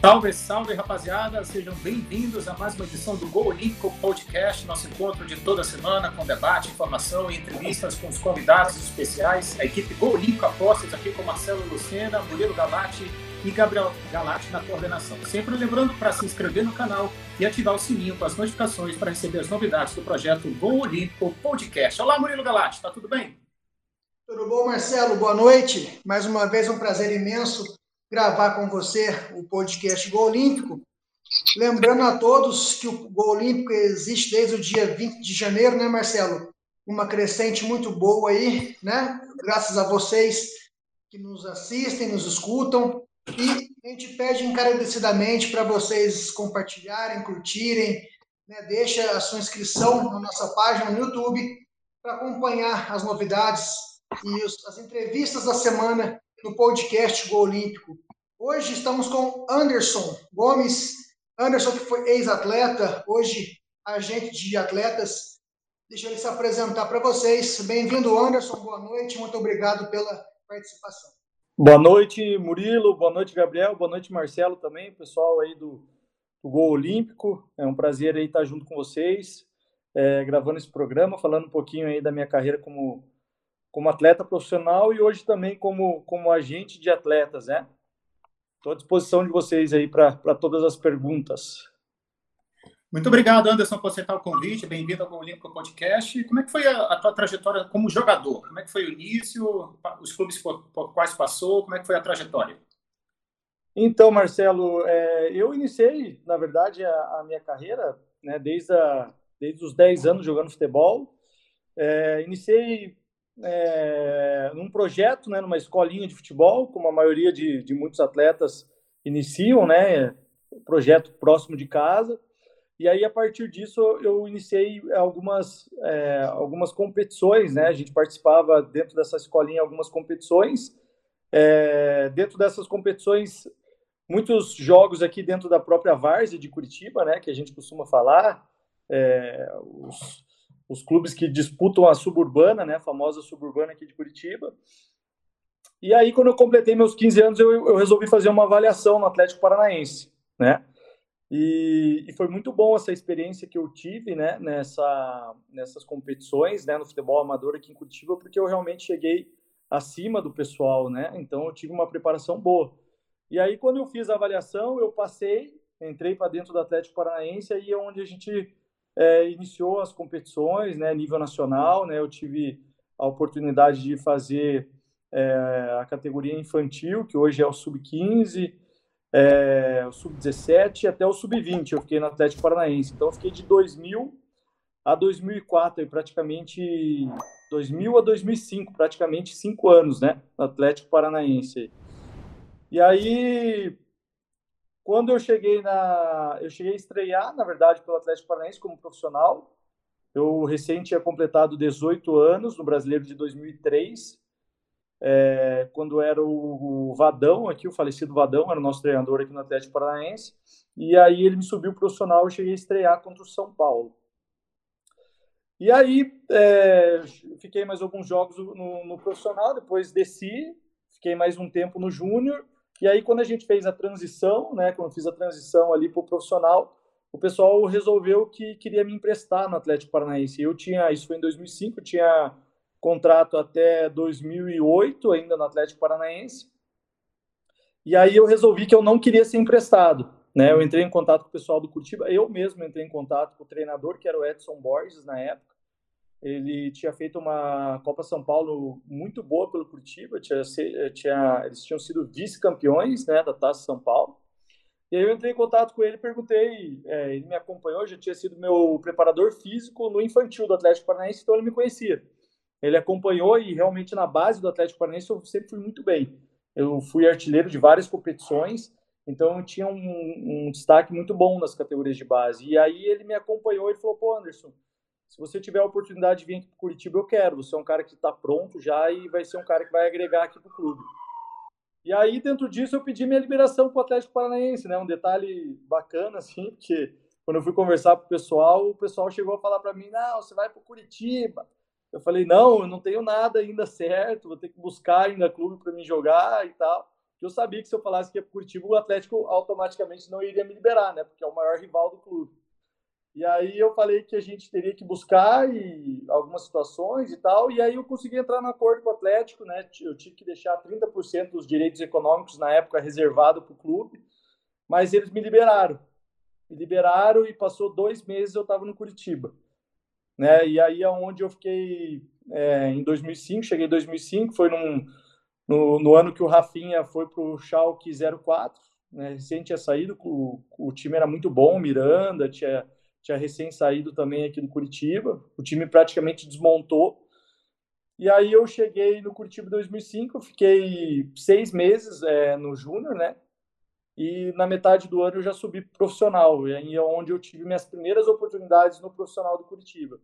Salve, salve, rapaziada! Sejam bem-vindos a mais uma edição do Gol Olímpico Podcast, nosso encontro de toda semana com debate, informação e entrevistas com os convidados especiais. A equipe Gol Olímpico Apostas aqui com Marcelo Lucena, Murilo Galati e Gabriel Galati na coordenação. Sempre lembrando para se inscrever no canal e ativar o sininho com as notificações para receber as novidades do projeto Gol Olímpico Podcast. Olá, Murilo Galati, tá tudo bem? Tudo bom, Marcelo? Boa noite. Mais uma vez um prazer imenso gravar com você o podcast Gol Olímpico. Lembrando a todos que o Gol Olímpico existe desde o dia 20 de janeiro, né, Marcelo? Uma crescente muito boa aí, né? Graças a vocês que nos assistem, nos escutam. E a gente pede encarecidamente para vocês compartilharem, curtirem, né? deixa a sua inscrição na nossa página no YouTube para acompanhar as novidades e as entrevistas da semana no podcast Gol Olímpico. Hoje estamos com Anderson Gomes, Anderson que foi ex-atleta, hoje agente de atletas. Deixa ele se apresentar para vocês. Bem-vindo, Anderson. Boa noite. Muito obrigado pela participação. Boa noite, Murilo. Boa noite, Gabriel. Boa noite, Marcelo também, pessoal aí do, do Gol Olímpico. É um prazer aí estar junto com vocês, é, gravando esse programa, falando um pouquinho aí da minha carreira como como atleta profissional e hoje também como, como agente de atletas, né? Estou à disposição de vocês aí para todas as perguntas. Muito obrigado, Anderson, por aceitar o convite. Bem-vindo ao Olímpico Podcast. Como é que foi a, a, tua trajetória como jogador? Como é que foi o início? Os clubes por, por quais passou? Como é que foi a trajetória? Então, Marcelo, é, eu iniciei, na verdade, a, a, minha carreira né, desde, a, desde os 10 anos jogando futebol. É, iniciei é, num projeto, né, numa escolinha de futebol, como a maioria de, de muitos atletas iniciam, né, projeto próximo de casa. E aí, a partir disso, eu iniciei algumas, é, algumas competições, né? A gente participava dentro dessa escolinha algumas competições. É, dentro dessas competições, muitos jogos aqui dentro da própria Várzea de Curitiba, né? Que a gente costuma falar. É, os, os clubes que disputam a suburbana, né, a famosa suburbana aqui de Curitiba. E aí, quando eu completei meus 15 anos, eu, eu resolvi fazer uma avaliação no Atlético Paranaense, né? E, e, foi muito bom essa experiência que eu tive, né, nessa, nessas competições, né, no futebol amador aqui em Curitiba, porque eu realmente cheguei acima do pessoal, né? Então eu tive uma preparação boa. E aí, quando eu fiz a avaliação, eu passei, entrei para dentro do Atlético Paranaense, aí é onde a gente é, iniciou as competições, né, nível nacional, né, eu tive a oportunidade de fazer é, a categoria infantil, que hoje é o sub-15, é, o sub-17 até o sub-20, eu fiquei no Atlético Paranaense, então eu fiquei de 2000 a 2004, praticamente 2000 a 2005, praticamente cinco anos, né, no Atlético Paranaense. E aí quando eu cheguei na. Eu cheguei a estrear, na verdade, pelo Atlético Paranaense como profissional. Eu recém tinha completado 18 anos no brasileiro de 2003. É, quando era o, Vadão aqui, o falecido Vadão, era o nosso treinador aqui no Atlético Paranaense. E aí ele me subiu profissional, eu cheguei a estrear contra o São Paulo. E aí é, fiquei mais alguns jogos no, no profissional, depois desci, fiquei mais um tempo no júnior e aí, quando a gente fez a transição, né, quando fiz a transição ali para o profissional, o pessoal resolveu que queria me emprestar no Atlético Paranaense. Eu tinha, isso foi em 2005, eu tinha contrato até 2008 ainda no Atlético Paranaense. E aí eu resolvi que eu não queria ser emprestado. Né? Eu entrei em contato com o pessoal do Curitiba, eu mesmo entrei em contato com o treinador, que era o Edson Borges na época. Ele tinha feito uma Copa São Paulo muito boa pelo Curitiba, tinha, tinha, eles tinham sido vice-campeões né, da Taça São Paulo. E aí eu entrei em contato com ele perguntei, é, ele me acompanhou, já tinha sido meu preparador físico no infantil do Atlético Paranaense, então ele me conhecia. Ele acompanhou e realmente na base do Atlético Paranaense eu sempre fui muito bem. Eu fui artilheiro de várias competições, então tinha um, um destaque muito bom nas categorias de base. E aí ele me acompanhou e falou, pô, Anderson, se você tiver a oportunidade de vir aqui para Curitiba, eu quero. Você é um cara que está pronto já e vai ser um cara que vai agregar aqui para o clube. E aí, dentro disso, eu pedi minha liberação para o Atlético Paranaense, né? Um detalhe bacana, assim, porque quando eu fui conversar com o pessoal, o pessoal chegou a falar para mim: não, você vai para Curitiba. Eu falei: não, eu não tenho nada ainda certo, vou ter que buscar ainda clube para me jogar e tal. Eu sabia que se eu falasse que ia para Curitiba, o Atlético automaticamente não iria me liberar, né? Porque é o maior rival do clube. E aí eu falei que a gente teria que buscar e algumas situações e tal, e aí eu consegui entrar no acordo com o Atlético, né? Eu tive que deixar 30% dos direitos econômicos na época reservado para o clube, mas eles me liberaram. Me liberaram e passou dois meses eu estava no Curitiba, né? E aí é onde eu fiquei é, em 2005, cheguei em 2005, foi num, no, no ano que o Rafinha foi para o Schalke 04, né? Recém tinha saído, o, o time era muito bom, Miranda, tinha tinha recém saído também aqui do Curitiba. O time praticamente desmontou. E aí eu cheguei no Curitiba em 2005, fiquei seis meses é, no Júnior, né? E na metade do ano eu já subi profissional, e aí é onde eu tive minhas primeiras oportunidades no profissional do Curitiba.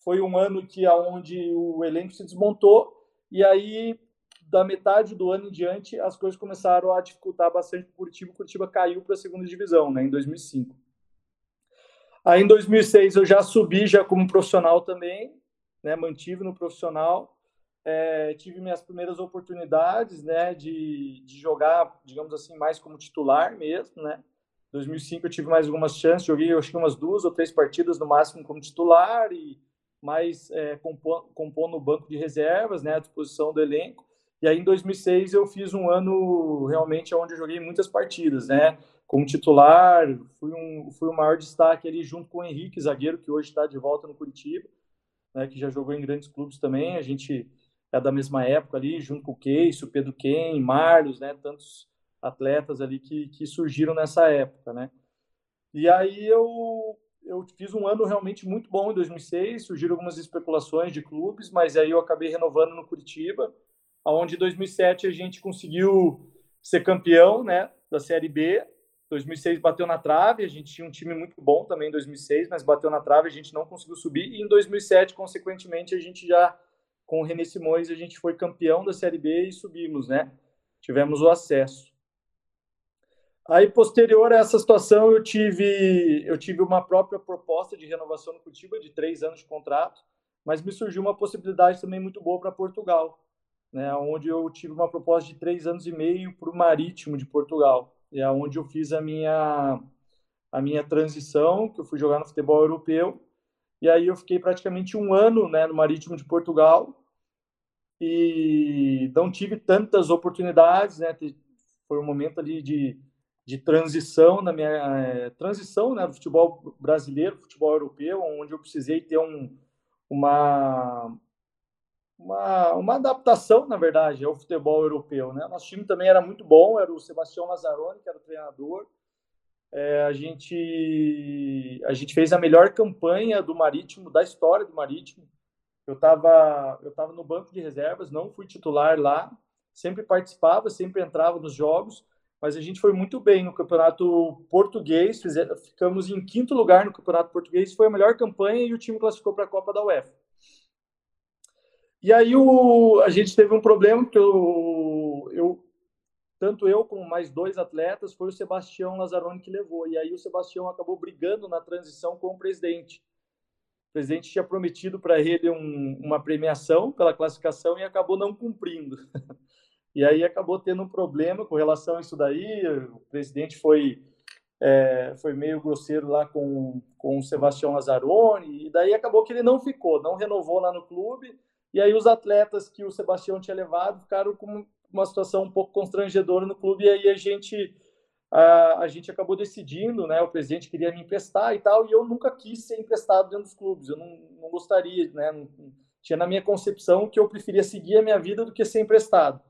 Foi um ano que aonde o elenco se desmontou e aí da metade do ano em diante as coisas começaram a dificultar bastante o Curitiba. O Curitiba caiu para a segunda divisão, né, em 2005. Aí em 2006 eu já subi já como profissional também, né, mantive no profissional, é, tive minhas primeiras oportunidades, né, de, de jogar, digamos assim, mais como titular mesmo, né. 2005 eu tive mais algumas chances, joguei acho que umas duas ou três partidas no máximo como titular e mais é, compondo o banco de reservas, né, à disposição do elenco. E aí em 2006 eu fiz um ano realmente onde eu joguei muitas partidas, né? Como titular, fui, um, fui o maior destaque ali junto com o Henrique, zagueiro, que hoje está de volta no Curitiba, né, que já jogou em grandes clubes também. A gente é da mesma época ali, junto com o Keis, o Pedro Ken, Marlos, né, tantos atletas ali que, que surgiram nessa época, né. E aí eu, eu fiz um ano realmente muito bom em 2006, surgiram algumas especulações de clubes, mas aí eu acabei renovando no Curitiba, aonde em 2007 a gente conseguiu ser campeão, né, da Série B, 2006 bateu na trave, a gente tinha um time muito bom também em 2006, mas bateu na trave, a gente não conseguiu subir. E em 2007, consequentemente, a gente já, com o René Simões, a gente foi campeão da Série B e subimos, né? Tivemos o acesso. Aí, posterior a essa situação, eu tive, eu tive uma própria proposta de renovação no Curitiba, de três anos de contrato, mas me surgiu uma possibilidade também muito boa para Portugal, né? onde eu tive uma proposta de três anos e meio para o Marítimo de Portugal é onde eu fiz a minha a minha transição, que eu fui jogar no futebol europeu, e aí eu fiquei praticamente um ano né, no Marítimo de Portugal, e não tive tantas oportunidades, né, foi um momento ali de, de transição na minha é, transição né, do futebol brasileiro, futebol europeu, onde eu precisei ter um, uma uma, uma adaptação, na verdade, ao futebol europeu. Né? Nosso time também era muito bom, era o Sebastião Lazzaroni, que era o treinador. É, a, gente, a gente fez a melhor campanha do Marítimo, da história do Marítimo. Eu estava eu tava no banco de reservas, não fui titular lá, sempre participava, sempre entrava nos jogos, mas a gente foi muito bem no campeonato português, fizemos, ficamos em quinto lugar no campeonato português, foi a melhor campanha e o time classificou para a Copa da UEFA. E aí o, a gente teve um problema, que eu, eu, tanto eu como mais dois atletas, foi o Sebastião Lazzaroni que levou. E aí o Sebastião acabou brigando na transição com o presidente. O presidente tinha prometido para ele um, uma premiação pela classificação e acabou não cumprindo. E aí acabou tendo um problema com relação a isso daí. O presidente foi é, foi meio grosseiro lá com, com o Sebastião Lazzaroni, e daí acabou que ele não ficou, não renovou lá no clube, e aí os atletas que o Sebastião tinha levado ficaram com uma situação um pouco constrangedora no clube, e aí a gente a, a gente acabou decidindo, né? O presidente queria me emprestar e tal, e eu nunca quis ser emprestado dentro dos clubes. Eu não, não gostaria, né? Não, tinha na minha concepção que eu preferia seguir a minha vida do que ser emprestado.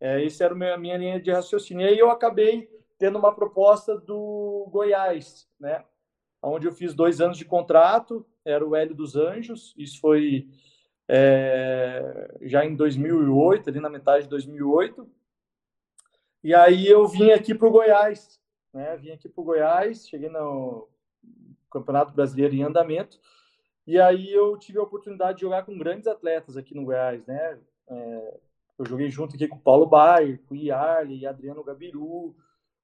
É, essa era a minha linha de raciocínio. E aí eu acabei tendo uma proposta do Goiás, né? Onde eu fiz dois anos de contrato, era o Hélio dos Anjos. Isso foi é, já em 2008, ali na metade de 2008. E aí eu vim aqui para o Goiás, né? Vim aqui para o Goiás, cheguei no Campeonato Brasileiro em andamento. E aí eu tive a oportunidade de jogar com grandes atletas aqui no Goiás, né? É, eu joguei junto aqui com o Paulo Baier, com o Iarli, Adriano Gabiru,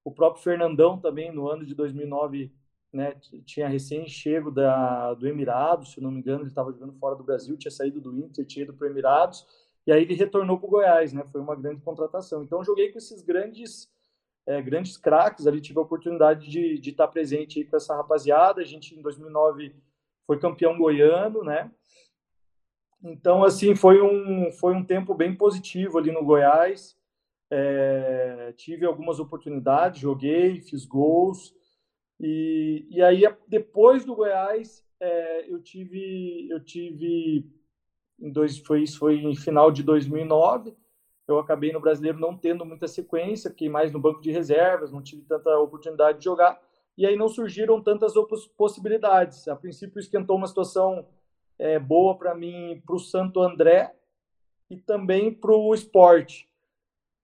o próprio Fernandão também no ano de 2009 né, tinha recém-chego do Emirados, se não me engano, ele estava jogando fora do Brasil, tinha saído do Inter, tinha ido para o Emirados, E aí ele retornou para o Goiás, né? Foi uma grande contratação. Então joguei com esses grandes é, grandes craques ali, tive a oportunidade de, estar presente com essa rapaziada. A gente em 2009 foi campeão goiano, né? Então assim foi um foi um tempo bem positivo ali no Goiás. É, tive algumas oportunidades, joguei, fiz gols. E, e aí, depois do Goiás, é, eu tive, eu tive em dois, foi isso foi em final de 2009. Eu acabei no brasileiro não tendo muita sequência, fiquei mais no banco de reservas, não tive tanta oportunidade de jogar. E aí não surgiram tantas possibilidades. A princípio, esquentou uma situação é, boa para mim, para o Santo André e também para o esporte.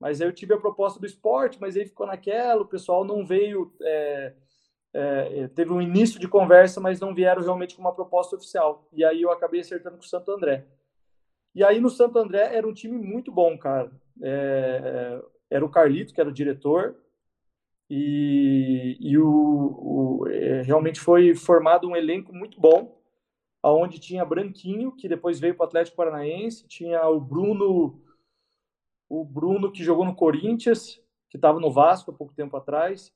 Mas aí eu tive a proposta do esporte, mas aí ficou naquela, o pessoal não veio. É, é, teve um início de conversa, mas não vieram realmente com uma proposta oficial. E aí eu acabei acertando com o Santo André. E aí no Santo André era um time muito bom, cara. É, era o Carlito, que era o diretor, e, e o, o é, realmente foi formado um elenco muito bom, aonde tinha Branquinho, que depois veio para o Atlético Paranaense, tinha o Bruno o Bruno, que jogou no Corinthians, que estava no Vasco há pouco tempo atrás.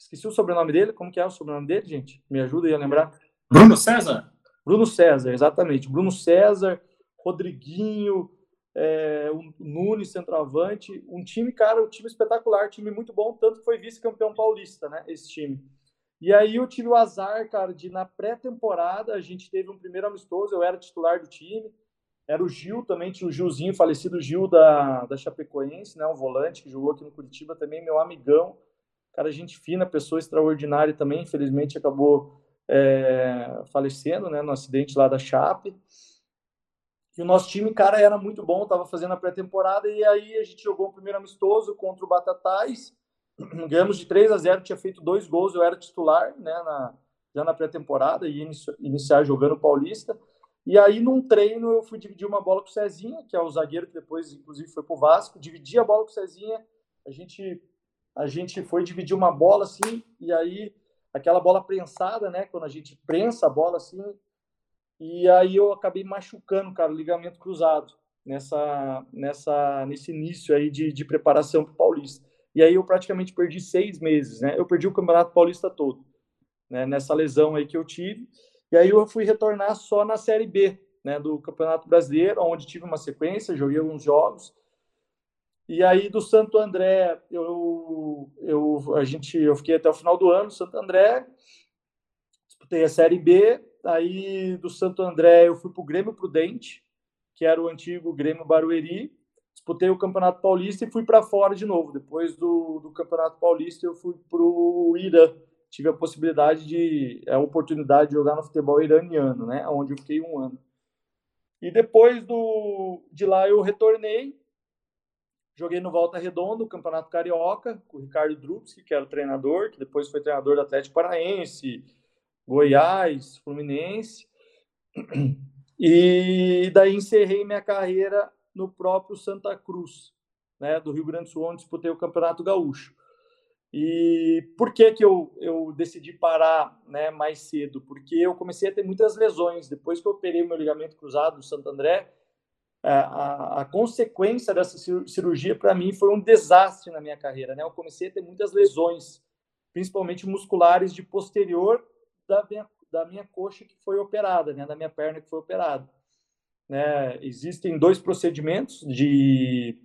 Esqueci o sobrenome dele. Como que é o sobrenome dele, gente? Me ajuda aí a lembrar. Bruno César? Bruno César, exatamente. Bruno César, Rodriguinho, é, o Nunes, centroavante. Um time, cara, um time espetacular, um time muito bom, tanto que foi vice-campeão paulista, né? Esse time. E aí eu tive o azar, cara, de na pré-temporada a gente teve um primeiro amistoso, eu era titular do time. Era o Gil também, tinha o Gilzinho, falecido Gil da, da Chapecoense, né? Um volante que jogou aqui no Curitiba também, meu amigão. Cara, gente fina, pessoa extraordinária também. Infelizmente acabou é, falecendo, né? No acidente lá da Chape. E o nosso time, cara, era muito bom, tava fazendo a pré-temporada e aí a gente jogou o primeiro amistoso contra o Batatais. Ganhamos de 3 a 0, tinha feito dois gols, eu era titular, né, na, já na pré-temporada e iniciar jogando Paulista. E aí, num treino, eu fui dividir uma bola com o Cezinha, que é o zagueiro que depois, inclusive, foi pro Vasco. Dividi a bola com o Cezinha, a gente, a gente foi dividir uma bola assim, e aí, aquela bola prensada, né? Quando a gente prensa a bola assim, e aí eu acabei machucando, cara, o ligamento cruzado nessa, nessa, nesse início aí de, de preparação para o Paulista. E aí eu praticamente perdi seis meses, né? Eu perdi o Campeonato Paulista todo, né? Nessa lesão aí que eu tive. E aí eu fui retornar só na Série B, né, do Campeonato Brasileiro, onde tive uma sequência, joguei alguns jogos. E aí do Santo André, eu, eu, a gente, eu fiquei até o final do ano, Santo André, disputei a Série B, aí do Santo André eu fui para o Grêmio Prudente, que era o antigo Grêmio Barueri, disputei o Campeonato Paulista e fui para fora de novo. Depois do, do Campeonato Paulista eu fui para o Ira, tive a possibilidade de a oportunidade de jogar no futebol iraniano, né, onde eu fiquei um ano. E depois do de lá eu retornei, joguei no Volta Redonda, Campeonato Carioca, com o Ricardo Drupski, que era o treinador, que depois foi treinador do Atlético Paranaense, Goiás, Fluminense. E daí encerrei minha carreira no próprio Santa Cruz, né, do Rio Grande do Sul, onde disputei o Campeonato Gaúcho. E por que, que eu, eu decidi parar né, mais cedo? Porque eu comecei a ter muitas lesões. Depois que eu operei meu ligamento cruzado do Santo André, a, a, a consequência dessa cirurgia para mim foi um desastre na minha carreira. Né? Eu comecei a ter muitas lesões, principalmente musculares de posterior da minha, da minha coxa que foi operada, né? da minha perna que foi operada. Né? Existem dois procedimentos de,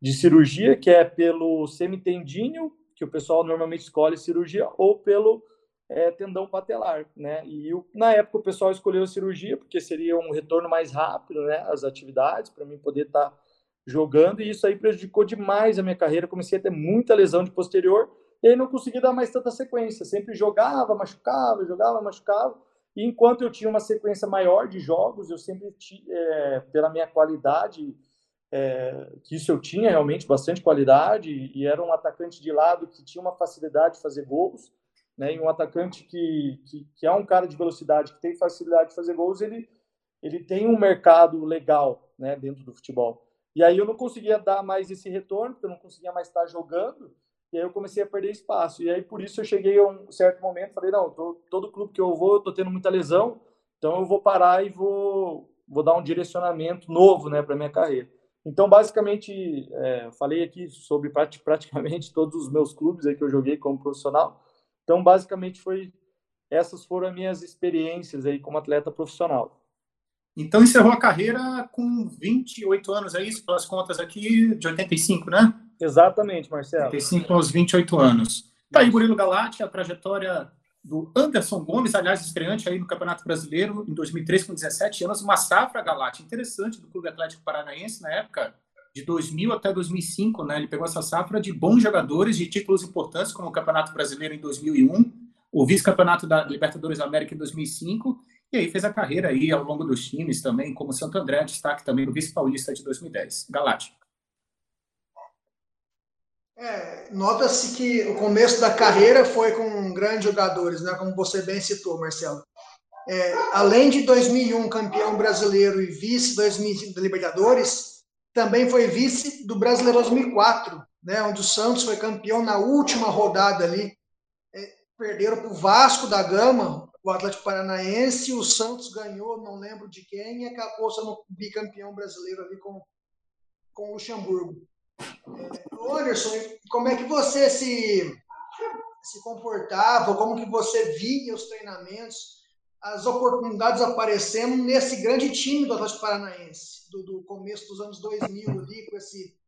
de cirurgia, que é pelo semitendíneo que o pessoal normalmente escolhe cirurgia ou pelo é, tendão patelar, né? E na época o pessoal escolheu a cirurgia porque seria um retorno mais rápido, né? As atividades para mim poder estar tá jogando e isso aí prejudicou demais a minha carreira. Comecei a ter muita lesão de posterior e aí não consegui dar mais tanta sequência. Sempre jogava, machucava, jogava, machucava. E enquanto eu tinha uma sequência maior de jogos, eu sempre, é, pela minha qualidade é, que isso eu tinha realmente bastante qualidade e era um atacante de lado que tinha uma facilidade de fazer gols, né? E um atacante que, que, que é um cara de velocidade, que tem facilidade de fazer gols, ele, ele tem um mercado legal, né? Dentro do futebol. E aí eu não conseguia dar mais esse retorno, porque eu não conseguia mais estar jogando, e aí eu comecei a perder espaço. E aí por isso eu cheguei a um certo momento, falei, não, tô, todo clube que eu vou, eu tô tendo muita lesão, então eu vou parar e vou vou dar um direcionamento novo, né, para minha carreira. Então, basicamente, é, falei aqui sobre praticamente todos os meus clubes aí que eu joguei como profissional. Então, basicamente, foi essas foram as minhas experiências aí como atleta profissional. Então, encerrou a carreira com 28 anos, é isso? Pelas contas aqui, de 85, né? Exatamente, Marcelo. 85 aos 28 anos. Tá aí, Murilo Galati, a trajetória do Anderson Gomes, aliás, estreante aí no Campeonato Brasileiro em 2003, com 17 anos, uma safra Galate interessante do Clube Atlético Paranaense na época, de 2000 até 2005, né? Ele pegou essa safra de bons jogadores, de títulos importantes, como o Campeonato Brasileiro em 2001, o vice-campeonato da Libertadores da América em 2005, e aí fez a carreira aí ao longo dos times também, como Santo André, destaque também no vice-paulista de 2010. Galate. É, Nota-se que o começo da carreira foi com grandes jogadores, né? como você bem citou, Marcelo. É, além de 2001 campeão brasileiro e vice 2005 da Libertadores, também foi vice do Brasileiro 2004, né? onde o Santos foi campeão na última rodada ali. É, perderam para o Vasco da Gama, o Atlético Paranaense, o Santos ganhou, não lembro de quem, e acabou sendo bicampeão brasileiro ali com, com o Luxemburgo. Anderson, como é que você se, se comportava, como que você via os treinamentos, as oportunidades aparecendo nesse grande time do Atlético Paranaense, do, do começo dos anos 2000 ali, com esse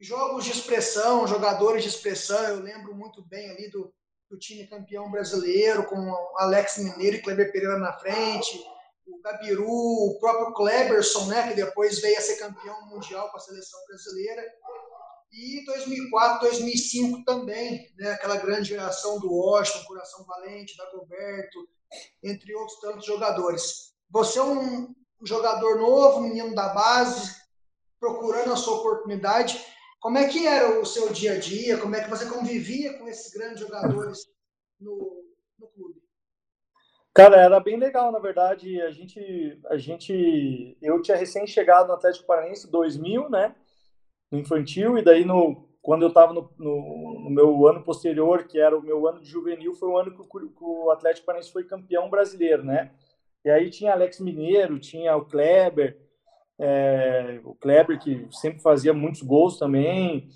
jogos de expressão, jogadores de expressão, eu lembro muito bem ali do, do time campeão brasileiro, com Alex Mineiro e Kleber Pereira na frente, o Gabiru, o próprio Kleberson, né, que depois veio a ser campeão mundial com a seleção brasileira. E 2004, 2005 também, né? aquela grande geração do Washington, Coração Valente, Dagoberto, entre outros tantos jogadores. Você é um jogador novo, menino da base, procurando a sua oportunidade. Como é que era o seu dia a dia? Como é que você convivia com esses grandes jogadores no, no clube? Cara, era bem legal, na verdade. A gente, a gente, eu tinha recém chegado no Atlético Paranaense 2000, né? no infantil, e daí no, quando eu estava no, no, no, meu ano posterior, que era o meu ano de juvenil, foi o ano que o, que o Atlético Paranaense foi campeão brasileiro, né? E aí tinha Alex Mineiro, tinha o Kleber, é, o Kleber que sempre fazia muitos gols também,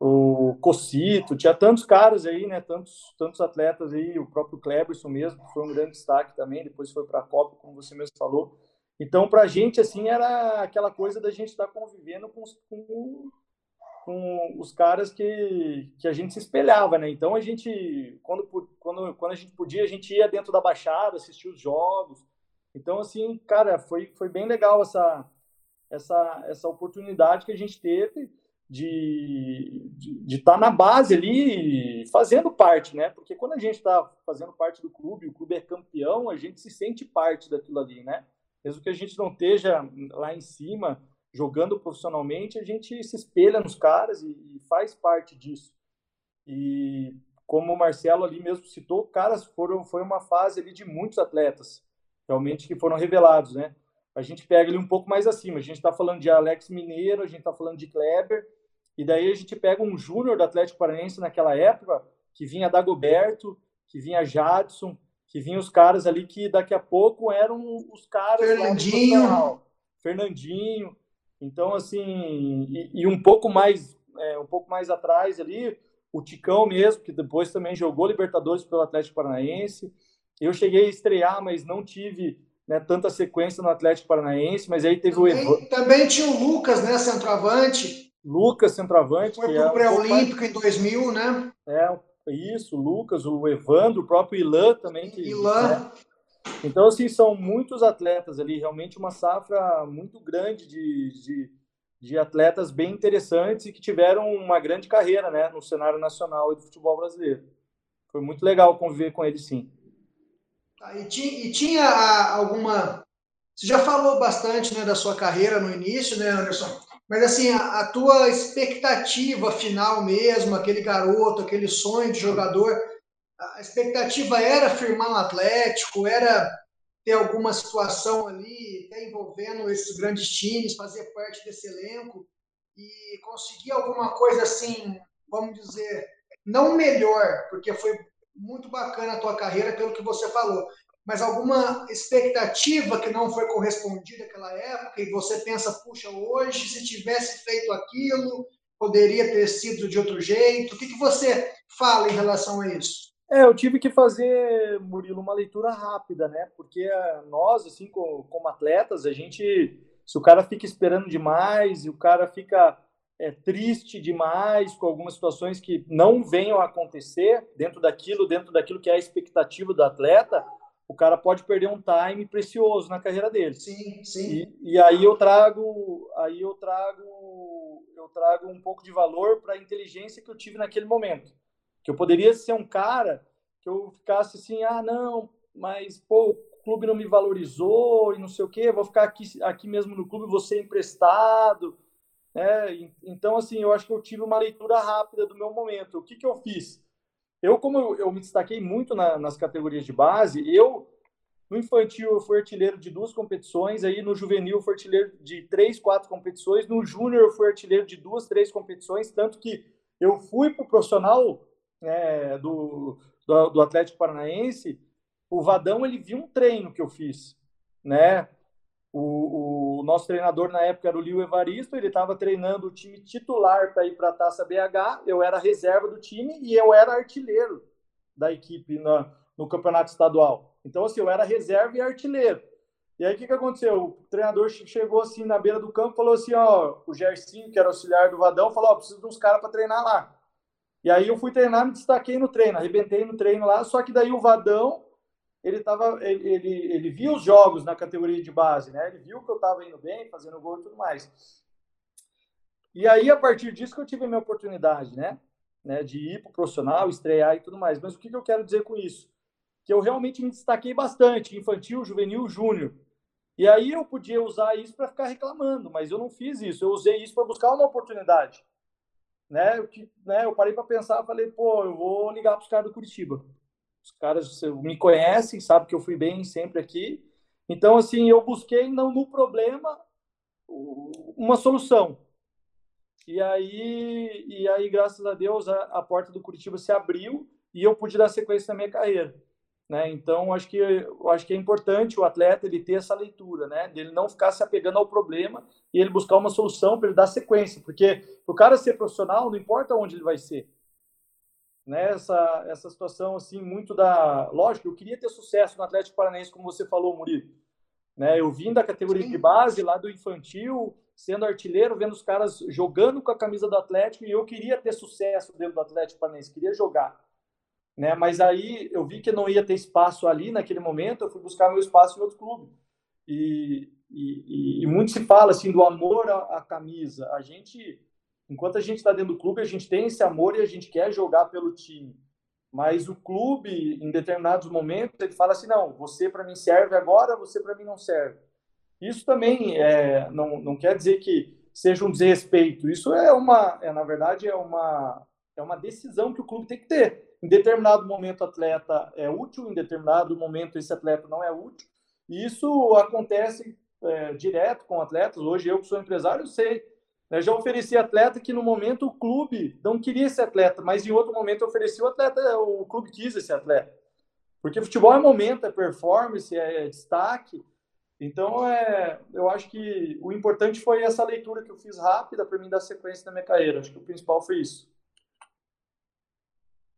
o Cocito, tinha tantos caras aí, né? Tantos, tantos atletas aí, o próprio Kleberson mesmo, que foi um grande destaque também, depois foi para a Copa, como você mesmo falou. Então, para a gente, assim, era aquela coisa da gente estar tá convivendo com, com, com, os caras que, que a gente se espelhava, né? Então, a gente, quando, quando, quando a gente podia, a gente ia dentro da Baixada, assistir os jogos. Então, assim, cara, foi, foi bem legal essa, essa, essa oportunidade que a gente teve de estar tá na base ali fazendo parte, né? Porque quando a gente está fazendo parte do clube, o clube é campeão, a gente se sente parte daquilo ali, né? mesmo que a gente não esteja lá em cima jogando profissionalmente, a gente se espelha nos caras e, e faz parte disso. E como o Marcelo ali mesmo citou, caras foram foi uma fase ali de muitos atletas realmente que foram revelados, né? A gente pega ali um pouco mais acima. A gente está falando de Alex Mineiro, a gente está falando de Kleber, e daí a gente pega um júnior do Atlético Paranaense naquela época que vinha Dagoberto, que vinha Jadson, que vinham os caras ali que daqui a pouco eram os caras. Fernandinho. Fernandinho. Então, assim, e, e um pouco mais é, um pouco mais atrás ali, o Ticão mesmo, que depois também jogou Libertadores pelo Atlético Paranaense. Eu cheguei a estrear, mas não tive né, tanta sequência no Atlético Paranaense, mas aí teve também, o Evan... Também tinha o Lucas, né, centroavante. Lucas, centroavante. Foi pro é pré-olímpico mais... em 2000, né? É, isso, o Lucas, o Evandro, o próprio Ilan também. Que, Ilan. Né? Então, assim, são muitos atletas ali, realmente uma safra muito grande de, de, de, atletas bem interessantes e que tiveram uma grande carreira né, no cenário nacional e do futebol brasileiro. Foi muito legal conviver com eles, sim. Tá, e, tinha, e tinha alguma. Você já falou bastante né, da sua carreira no início, né, Anderson? Mas assim, a, a, tua expectativa final mesmo, aquele garoto, aquele sonho de jogador, a expectativa era firmar no Atlético, era ter alguma situação ali, até envolvendo esses grandes times, fazer parte desse elenco e conseguir alguma coisa assim, vamos dizer, não melhor, porque foi muito bacana a tua carreira pelo que você falou, mas alguma expectativa que não foi correspondida naquela época e você pensa, puxa, hoje se tivesse feito aquilo, poderia ter sido de outro jeito? O que, que você fala em relação a isso? É, eu tive que fazer, Murilo, uma leitura rápida, né? Porque eh, nós, assim, como, como atletas, a gente, se o cara fica esperando demais e o cara fica é, triste demais com algumas situações que não venham a acontecer dentro daquilo, dentro daquilo que é a expectativa do atleta, o cara pode perder um time precioso na carreira dele. Sim, sim. E, e aí eu trago, aí eu trago, eu trago um pouco de valor para a inteligência que eu tive naquele momento. Que eu poderia ser um cara que eu ficasse assim, ah, não, mas pô, o clube não me valorizou e não sei o quê, vou ficar aqui, aqui mesmo no clube, vou ser emprestado. Né? Então, assim, eu acho que eu tive uma leitura rápida do meu momento. O que, que eu fiz? Eu, como eu, eu me destaquei muito na, nas categorias de base, eu, no infantil, eu fui artilheiro de duas competições, aí no juvenil eu fui artilheiro de três, quatro competições, no júnior eu fui artilheiro de duas, três competições, tanto que eu fui para o profissional é, do, do, do Atlético Paranaense, o Vadão, ele viu um treino que eu fiz, né? O, o, nosso treinador na época era o Lio Evaristo, ele estava treinando o time titular para ir para a Taça BH, eu era reserva do time e eu era artilheiro da equipe na, no campeonato estadual. Então, assim, eu era reserva e artilheiro. E aí, o que, que aconteceu? O treinador chegou assim na beira do campo falou assim: ó, o Gersinho, que era auxiliar do Vadão, falou: ó, preciso de uns caras para treinar lá. E aí eu fui treinar, me destaquei no treino, arrebentei no treino lá, só que daí o Vadão ele tava, ele, ele, ele viu os jogos na categoria de base, né? Ele viu que eu estava indo bem, fazendo gol e tudo mais. E aí, a partir disso, que eu tive a minha oportunidade, né? né de ir para o profissional, estrear e tudo mais. Mas o que, que eu quero dizer com isso? Que eu realmente me destaquei bastante, infantil, juvenil, júnior. E aí eu podia usar isso para ficar reclamando, mas eu não fiz isso. Eu usei isso para buscar uma oportunidade. Né? Eu, né, eu parei para pensar, falei, pô, eu vou ligar para os caras do Curitiba. Os caras me conhecem, sabem que eu fui bem sempre aqui. Então, assim, eu busquei não no problema uma solução. E aí, e aí graças a Deus, a, a porta do Curitiba se abriu e eu pude dar sequência na minha carreira. Né? Então, acho que, acho que é importante o atleta ele ter essa leitura, né? Ele não ficar se apegando ao problema e ele buscar uma solução para ele dar sequência, porque o cara ser profissional, não importa onde ele vai ser, né, essa, essa situação assim muito da lógico eu queria ter sucesso no Atlético Paranaense como você falou Murilo né eu vim da categoria Sim. de base lá do infantil sendo artilheiro vendo os caras jogando com a camisa do Atlético e eu queria ter sucesso dentro do Atlético Paranaense queria jogar né mas aí eu vi que não ia ter espaço ali naquele momento eu fui buscar meu espaço em outro clube e, e, e muito se fala assim do amor à, à camisa a gente enquanto a gente está dentro do clube, a gente tem esse amor e a gente quer jogar pelo time. Mas o clube, em determinados momentos, ele fala assim: não, você para mim serve agora, você para mim não serve. Isso também é, não, não quer dizer que seja um desrespeito. Isso é uma, é, na verdade, é uma, é uma decisão que o clube tem que ter. Em determinado momento, o atleta é útil, em determinado momento, esse atleta não é útil. E isso acontece é, direto com atletas. Hoje, eu que sou empresário, sei eu já ofereci atleta que no momento o clube não queria esse atleta, mas em outro momento eu ofereci o atleta, o clube quis esse atleta. Porque futebol é momento, é performance, é destaque. Então, é, eu acho que o importante foi essa leitura que eu fiz rápida para mim dar sequência na minha carreira. Acho que o principal foi isso.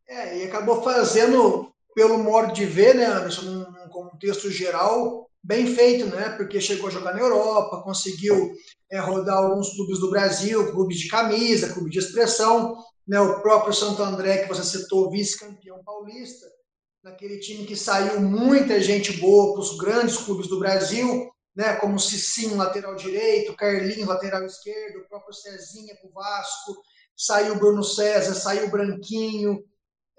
É, e acabou fazendo, pelo modo de ver, né, Anderson, num contexto geral, bem feito, né? Porque chegou a jogar na Europa, conseguiu é, rodar alguns clubes do Brasil, clubes de camisa, clube de expressão, né? O próprio Santo André que você citou, vice-campeão paulista, naquele time que saiu muita gente boa para os grandes clubes do Brasil, né? Como Cicinho, lateral direito, Carlinhos, lateral esquerdo, o próprio Cezinha para o Vasco, saiu Bruno César, saiu Branquinho,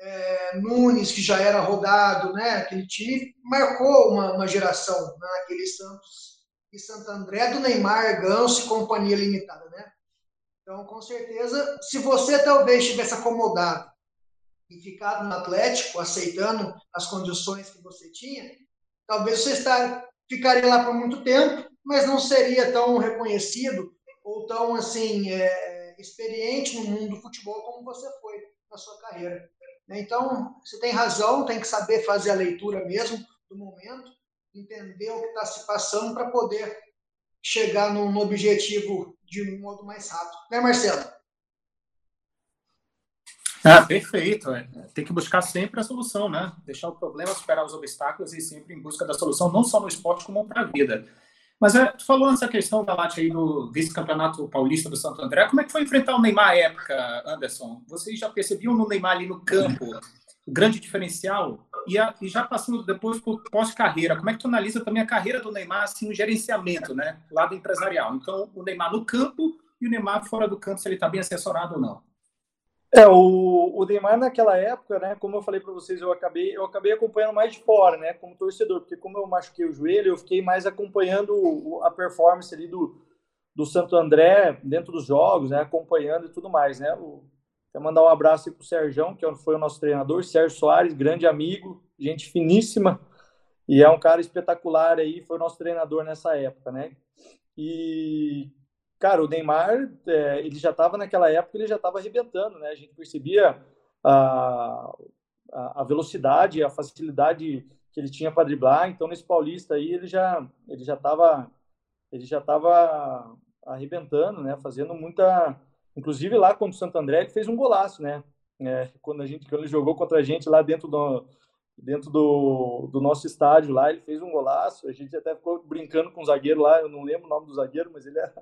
é, Nunes, que já era rodado, né? Aquele time marcou uma, uma geração né? naquele Santos e Santo André do Neymar, Ganso e companhia limitada, né? Então, com certeza, se você talvez tivesse acomodado e ficado no Atlético, aceitando as condições que você tinha, talvez você estar, ficaria lá por muito tempo, mas não seria tão reconhecido ou tão assim é, experiente no mundo do futebol como você foi na sua carreira. Então, você tem razão, tem que saber fazer a leitura mesmo do momento, entender o que está se passando para poder chegar no, objetivo de um modo mais rápido. Né, Marcelo? Ah, perfeito. É. Tem que buscar sempre a solução, né? Deixar o problema, superar os obstáculos e sempre em busca da solução, não só no esporte, como para a vida. Mas é, tu falou nessa questão da Late aí do vice-campeonato paulista do Santo André. Como é que foi enfrentar o Neymar à época, Anderson? Vocês já percebiam no Neymar ali no campo o grande diferencial? E, a, e já passando depois por pós-carreira, como é que tu analisa também a carreira do Neymar assim, no gerenciamento, né? Lado empresarial. Então, o Neymar no campo e o Neymar fora do campo, se ele está bem assessorado ou não. É, o, o Neymar naquela época, né, como eu falei para vocês, eu acabei, eu acabei acompanhando mais de fora, né, como torcedor, porque como eu machuquei o joelho, eu fiquei mais acompanhando a performance ali do, do Santo André dentro dos jogos, né, acompanhando e tudo mais, né. O, mandar um abraço aí pro Sérgio, que foi o nosso treinador, Sérgio Soares, grande amigo, gente finíssima, e é um cara espetacular aí, foi o nosso treinador nessa época, né. E cara, o Neymar, é, ele já estava naquela época, ele já estava arrebentando, né? A gente percebia a, a, velocidade, a facilidade que ele tinha para driblar. Então, nesse Paulista aí, ele já ele já estava ele já estava arrebentando, né? Fazendo muita, inclusive lá contra o Santo André, ele fez um golaço, né? É, quando a gente quando ele jogou contra a gente lá dentro do dentro do, do nosso estádio lá, ele fez um golaço. A gente até ficou brincando com o zagueiro lá, eu não lembro o nome do zagueiro, mas ele é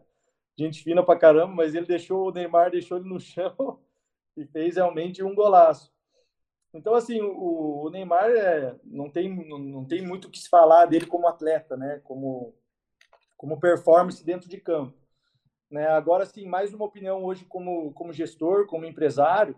gente fina pra caramba, mas ele deixou o Neymar deixou ele no chão e fez realmente um golaço. Então assim, o, o Neymar é, não tem não tem muito o que se falar dele como atleta, né? Como como performance dentro de campo. Né? Agora sim, mais uma opinião hoje como como gestor, como empresário,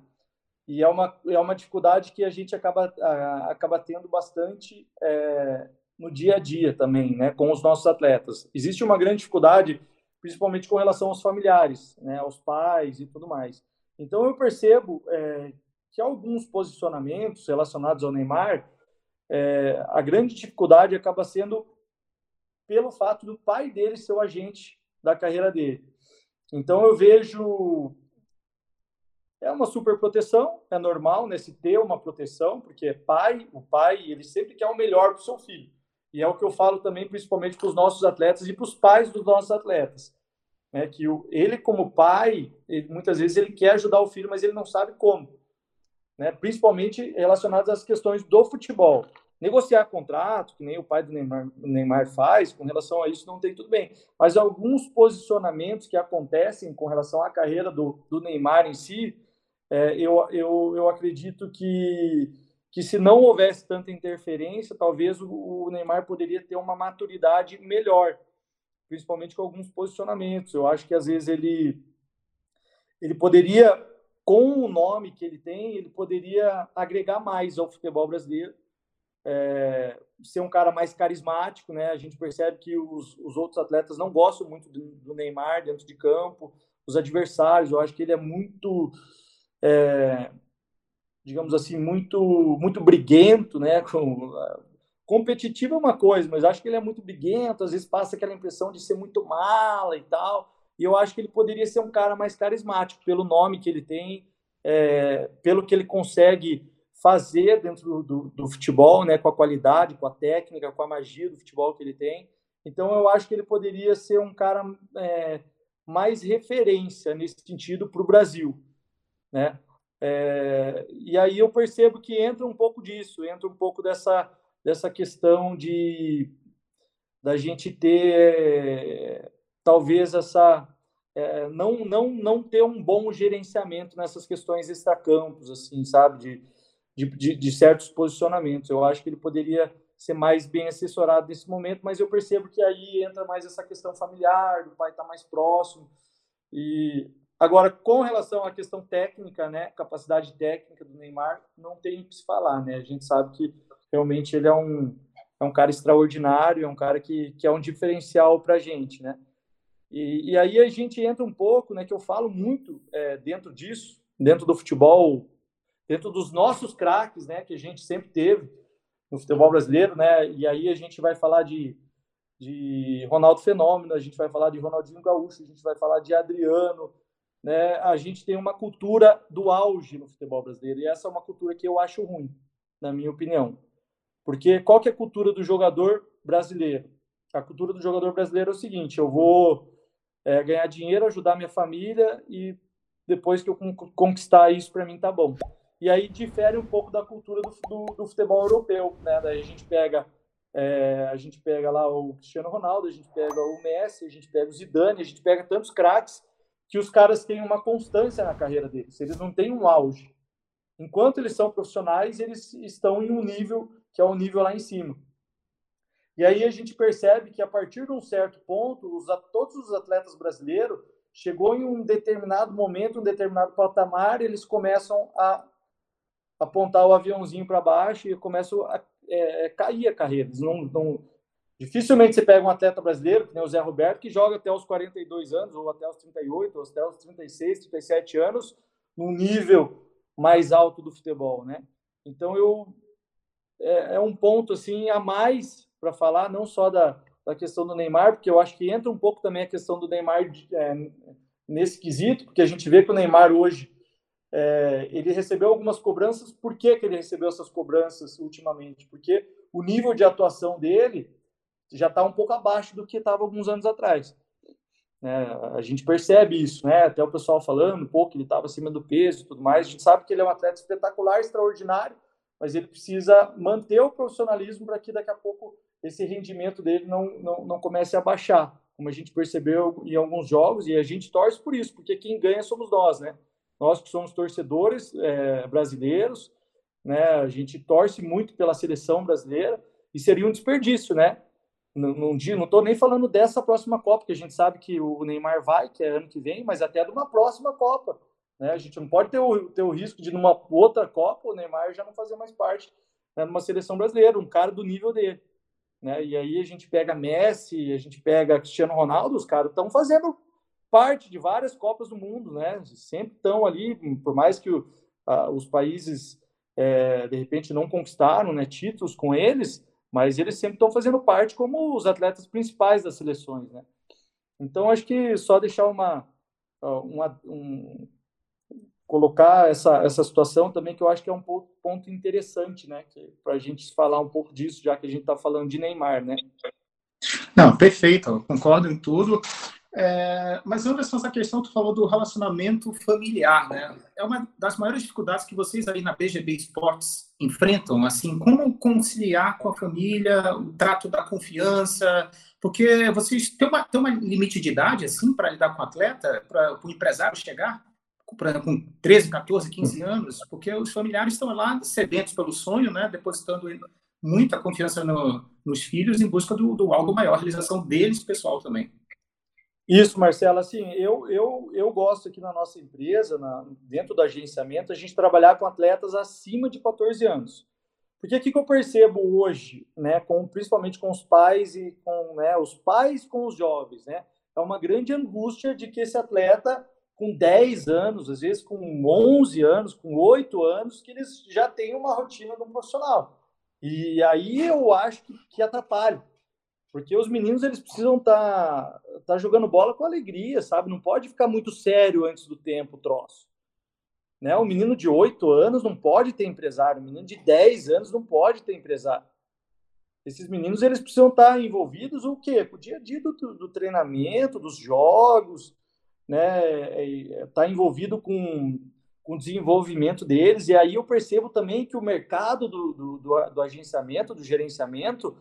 e é uma é uma dificuldade que a gente acaba a, acaba tendo bastante é, no dia a dia também, né, com os nossos atletas. Existe uma grande dificuldade principalmente com relação aos familiares, né, aos pais e tudo mais. Então eu percebo é, que alguns posicionamentos relacionados ao Neymar, é, a grande dificuldade acaba sendo pelo fato do pai dele ser o agente da carreira dele. Então eu vejo é uma super proteção, é normal né, se ter uma proteção, porque é pai, o pai, ele sempre quer o melhor para o seu filho. E é o que eu falo também, principalmente para os nossos atletas e para os pais dos nossos atletas. Né? Que o, ele, como pai, ele, muitas vezes ele quer ajudar o filho, mas ele não sabe como. Né? Principalmente relacionados às questões do futebol. Negociar contrato, que nem o pai do Neymar, Neymar faz, com relação a isso não tem tudo bem. Mas alguns posicionamentos que acontecem com relação à carreira do, do Neymar em si, é, eu, eu, eu acredito que que se não houvesse tanta interferência, talvez o, Neymar poderia ter uma maturidade melhor, principalmente com alguns posicionamentos. Eu acho que às vezes ele ele poderia com o nome que ele tem, ele poderia agregar mais ao futebol brasileiro, é, ser um cara mais carismático, né? A gente percebe que os, os outros atletas não gostam muito do, do, Neymar dentro de campo, os adversários. Eu acho que ele é muito é, digamos assim, muito muito briguento, né? Com, competitivo é uma coisa, mas acho que ele é muito briguento, às vezes passa aquela impressão de ser muito mala e tal. E eu acho que ele poderia ser um cara mais carismático pelo nome que ele tem, é, pelo que ele consegue fazer dentro do, do, do, futebol, né? Com a qualidade, com a técnica, com a magia do futebol que ele tem. Então eu acho que ele poderia ser um cara é, mais referência nesse sentido para o Brasil, né? É, e aí eu percebo que entra um pouco disso, entra um pouco dessa, dessa questão de da gente ter talvez essa é, não não não ter um bom gerenciamento nessas questões extracampos assim sabe de, de, de, certos posicionamentos. Eu acho que ele poderia ser mais bem assessorado nesse momento mas eu percebo que aí entra mais essa questão familiar do pai estar tá mais próximo e Agora, com relação à questão técnica, né, capacidade técnica do Neymar, não tem o que se falar, né? A gente sabe que realmente ele é um, é um cara extraordinário, é um cara que, que é um diferencial para a gente, né? E, e, aí a gente entra um pouco, né, que eu falo muito é, dentro disso, dentro do futebol, dentro dos nossos craques, né, que a gente sempre teve no futebol brasileiro, né? E aí a gente vai falar de, de Ronaldo Fenômeno, a gente vai falar de Ronaldinho Gaúcho, a gente vai falar de Adriano, né, a gente tem uma cultura do auge no futebol brasileiro. E essa é uma cultura que eu acho ruim, na minha opinião. Porque qual que é a cultura do jogador brasileiro? A cultura do jogador brasileiro é o seguinte: eu vou é, ganhar dinheiro, ajudar minha família e depois que eu conquistar isso para mim tá bom. E aí difere um pouco da cultura do, do, do futebol europeu, né? Daí a gente pega é, a gente pega lá o Cristiano Ronaldo, a gente pega o Messi, a gente pega o Zidane, a gente pega tantos craques que os caras têm uma constância na carreira deles. Eles não têm um auge. Enquanto eles são profissionais, eles estão em um nível que é o um nível lá em cima. E aí a gente percebe que a partir de um certo ponto, os, todos os atletas brasileiros chegou em um determinado momento, um determinado patamar, eles começam a apontar o aviãozinho para baixo e começam a é, é, cair a carreira. Eles não, não, dificilmente você pega um atleta brasileiro, que nem o Zé Roberto, que joga até os 42 anos, ou até os 38, ou até os 36, 37 anos, num nível mais alto do futebol, né? Então eu é, é um ponto assim a mais para falar não só da, da questão do Neymar, porque eu acho que entra um pouco também a questão do Neymar é, nesse quesito, porque a gente vê que o Neymar hoje é, ele recebeu algumas cobranças. Por que, que ele recebeu essas cobranças ultimamente? Porque o nível de atuação dele já está um pouco abaixo do que estava alguns anos atrás. É, a gente percebe isso, né? Até o pessoal falando pouco, ele estava acima do peso e tudo mais. A gente sabe que ele é um atleta espetacular, extraordinário, mas ele precisa manter o profissionalismo para que daqui a pouco esse rendimento dele não, não, não comece a baixar, como a gente percebeu em alguns jogos, e a gente torce por isso, porque quem ganha somos nós, né? Nós que somos torcedores é, brasileiros, né? A gente torce muito pela seleção brasileira, e seria um desperdício, né? Não estou nem falando dessa próxima Copa, que a gente sabe que o Neymar vai, que é ano que vem, mas até de uma próxima Copa. Né? A gente não pode ter o, ter o risco de, numa outra Copa, o Neymar já não fazer mais parte né, numa seleção brasileira, um cara do nível dele. Né? E aí a gente pega Messi, a gente pega Cristiano Ronaldo, os caras estão fazendo parte de várias Copas do Mundo, né? Sempre estão ali, por mais que o, a, os países é, de repente não conquistaram né, títulos com eles, mas eles sempre estão fazendo parte como os atletas principais das seleções, né? Então acho que só deixar uma, uma um, colocar essa, essa situação também, que eu acho que é um ponto, ponto interessante, né? Para a gente falar um pouco disso, já que a gente está falando de Neymar, né? Não, perfeito, concordo em tudo. É, mas Anderson, essa questão tu falou do relacionamento familiar, né? É uma das maiores dificuldades que vocês aí na BGB Esportes enfrentam, assim, como conciliar com a família, o trato da confiança, porque vocês têm uma, têm uma limite de idade, assim, para lidar com o atleta, para o empresário chegar? com 13, 14, 15 anos, porque os familiares estão lá sedentos pelo sonho, né, depositando muita confiança no, nos filhos em busca do, do, algo maior, realização deles pessoal também. Isso, Marcelo, assim, eu, eu, eu gosto aqui na nossa empresa, na, dentro do agenciamento, a gente trabalhar com atletas acima de 14 anos. Porque o que, que eu percebo hoje, né, com, principalmente com os pais e com né, os pais com os jovens, né, é uma grande angústia de que esse atleta com 10 anos, às vezes com 11 anos, com 8 anos, que eles já têm uma rotina de um profissional. E aí eu acho que, que atrapalha. Porque os meninos eles precisam estar tá, tá jogando bola com alegria, sabe? Não pode ficar muito sério antes do tempo o troço. Né? O menino de 8 anos não pode ter empresário, o menino de 10 anos não pode ter empresário. Esses meninos eles precisam estar tá envolvidos o quê? Com o dia a dia do, do treinamento, dos jogos, né, está é, envolvido com, com o desenvolvimento deles, e aí eu percebo também que o mercado do, do, do, do agenciamento, do gerenciamento,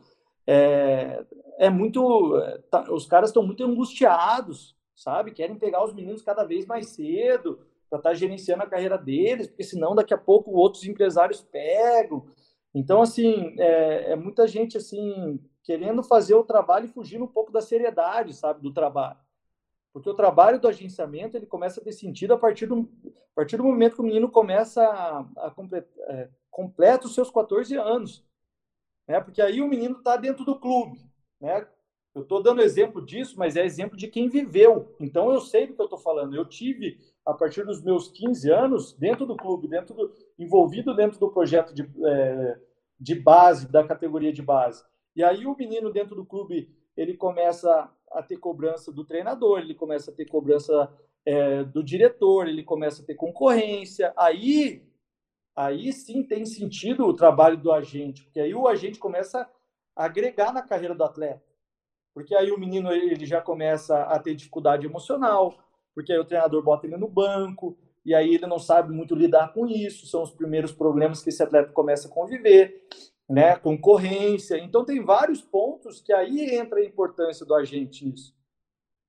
é, é muito. Tá, os caras estão muito angustiados, sabe? Querem pegar os meninos cada vez mais cedo para estar tá gerenciando a carreira deles, porque senão daqui a pouco outros empresários pegam. Então, assim, é, é muita gente assim querendo fazer o trabalho e fugindo um pouco da seriedade, sabe, do trabalho. Porque o trabalho do agenciamento ele começa a ter sentido a partir do, a partir do momento que o menino começa a, a é, completa os seus 14 anos. Né? Porque aí o menino está dentro do clube. Né? Eu estou dando exemplo disso, mas é exemplo de quem viveu. Então eu sei do que eu estou falando. Eu tive, a partir dos meus 15 anos, dentro do clube, dentro do, envolvido dentro do projeto de, é, de base, da categoria de base. E aí o menino dentro do clube, ele começa a ter cobrança do treinador, ele começa a ter cobrança é, do diretor, ele começa a ter concorrência. Aí aí sim tem sentido o trabalho do agente, porque aí o agente começa a agregar na carreira do atleta. Porque aí o menino ele já começa a ter dificuldade emocional, porque aí o treinador bota ele no banco, e aí ele não sabe muito lidar com isso, são os primeiros problemas que esse atleta começa a conviver, né? Concorrência. Então tem vários pontos que aí entra a importância do agente nisso.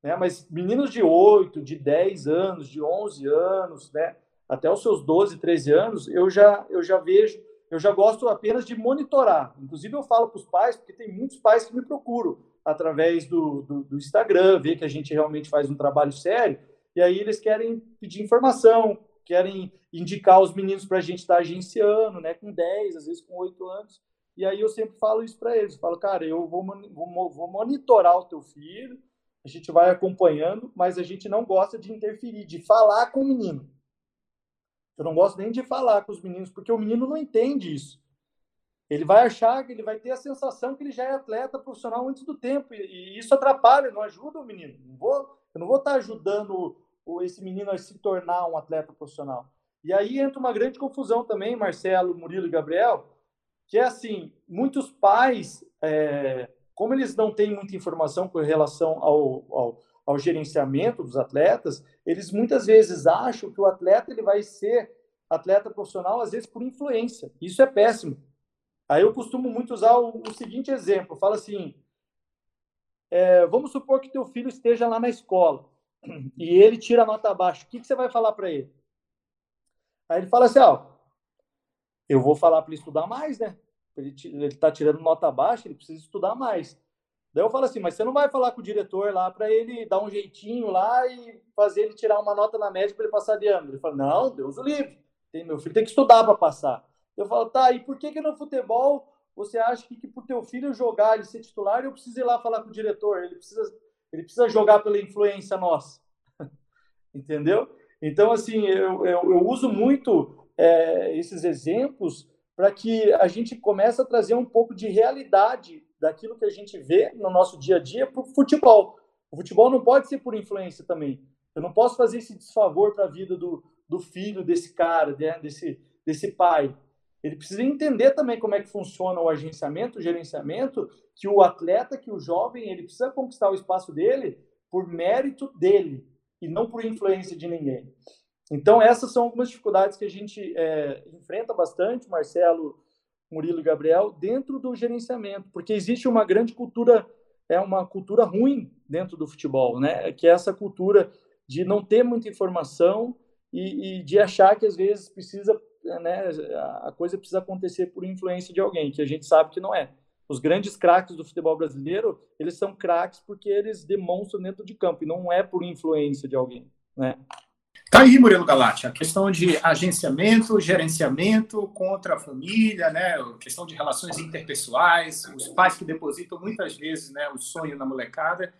Né? Mas meninos de 8, de 10 anos, de 11 anos, né? até os seus 12, 13 anos, eu já, eu já vejo, eu já gosto apenas de monitorar. Inclusive, eu falo para os pais, porque tem muitos pais que me procuram através do, do, do Instagram, ver que a gente realmente faz um trabalho sério, e aí eles querem pedir informação, querem indicar os meninos para a gente estar tá agenciando, né, com 10, às vezes com 8 anos. E aí eu sempre falo isso para eles, falo, cara, eu vou, vou, vou monitorar o teu filho, a gente vai acompanhando, mas a gente não gosta de interferir, de falar com o menino. Eu não gosto nem de falar com os meninos, porque o menino não entende isso. Ele vai achar que ele vai ter a sensação que ele já é atleta profissional antes do tempo, e, isso atrapalha, não ajuda o menino. Não vou, eu não vou estar ajudando esse menino a se tornar um atleta profissional. E aí entra uma grande confusão também, Marcelo, Murilo e Gabriel, que é assim, muitos pais, é, como eles não têm muita informação com relação ao, ao, ao, gerenciamento dos atletas, eles muitas vezes acham que o atleta ele vai ser atleta profissional, às vezes por influência. Isso é péssimo. Aí eu costumo muito usar o, o seguinte exemplo, fala assim, é, vamos supor que teu filho esteja lá na escola e ele tira a nota baixa, o que, que você vai falar para ele? Aí ele fala assim, ó, eu vou falar para ele estudar mais, né? Ele está tirando nota baixa, ele precisa estudar mais. Daí eu falo assim, mas você não vai falar com o diretor lá para ele dar um jeitinho lá e fazer ele tirar uma nota na média para ele passar de ano? Ele fala, não, Deus o livre. Tem, meu filho tem que estudar para passar. Eu falo, tá, e por que que no futebol você acha que, que por teu filho jogar, ele ser titular, eu preciso ir lá falar com o diretor? Ele precisa, ele precisa jogar pela influência nossa. Entendeu? Então, assim, eu, eu, eu uso muito é, esses exemplos para que a gente comece a trazer um pouco de realidade daquilo que a gente vê no nosso dia a dia para o futebol. O futebol não pode ser por influência também. Eu não posso fazer esse desfavor para a vida do, do filho desse cara, né, desse, desse pai. Ele precisa entender também como é que funciona o agenciamento, o gerenciamento, que o atleta, que o jovem, ele precisa conquistar o espaço dele por mérito dele e não por influência de ninguém. Então, essas são algumas dificuldades que a gente é, enfrenta bastante, Marcelo, Murilo e Gabriel, dentro do gerenciamento, porque existe uma grande cultura, é uma cultura ruim dentro do futebol, né? Que é essa cultura de não ter muita informação e, e de achar que às vezes precisa, né? A coisa precisa acontecer por influência de alguém, que a gente sabe que não é. Os grandes craques do futebol brasileiro, eles são craques porque eles demonstram dentro de campo e não é por influência de alguém, né? Tá aí, Murilo Galati, a questão de agenciamento, gerenciamento contra a família, né? A questão de relações interpessoais, os pais que depositam muitas vezes né, o sonho na molecada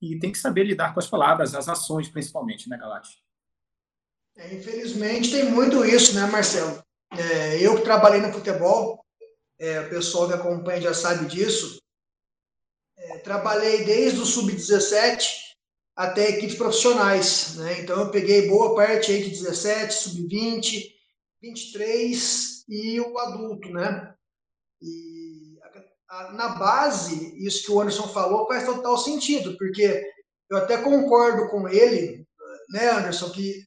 e tem que saber lidar com as palavras, as ações principalmente, né, Galati? É, infelizmente tem muito isso, né, Marcelo? É, eu que trabalhei no futebol, é, o pessoal que acompanha já sabe disso, é, trabalhei desde o sub-17 até equipes profissionais. Né? Então, eu peguei boa parte aí de 17, sub-20, 23 e o adulto. Né? E a, a, na base, isso que o Anderson falou faz total sentido, porque eu até concordo com ele, né, Anderson, que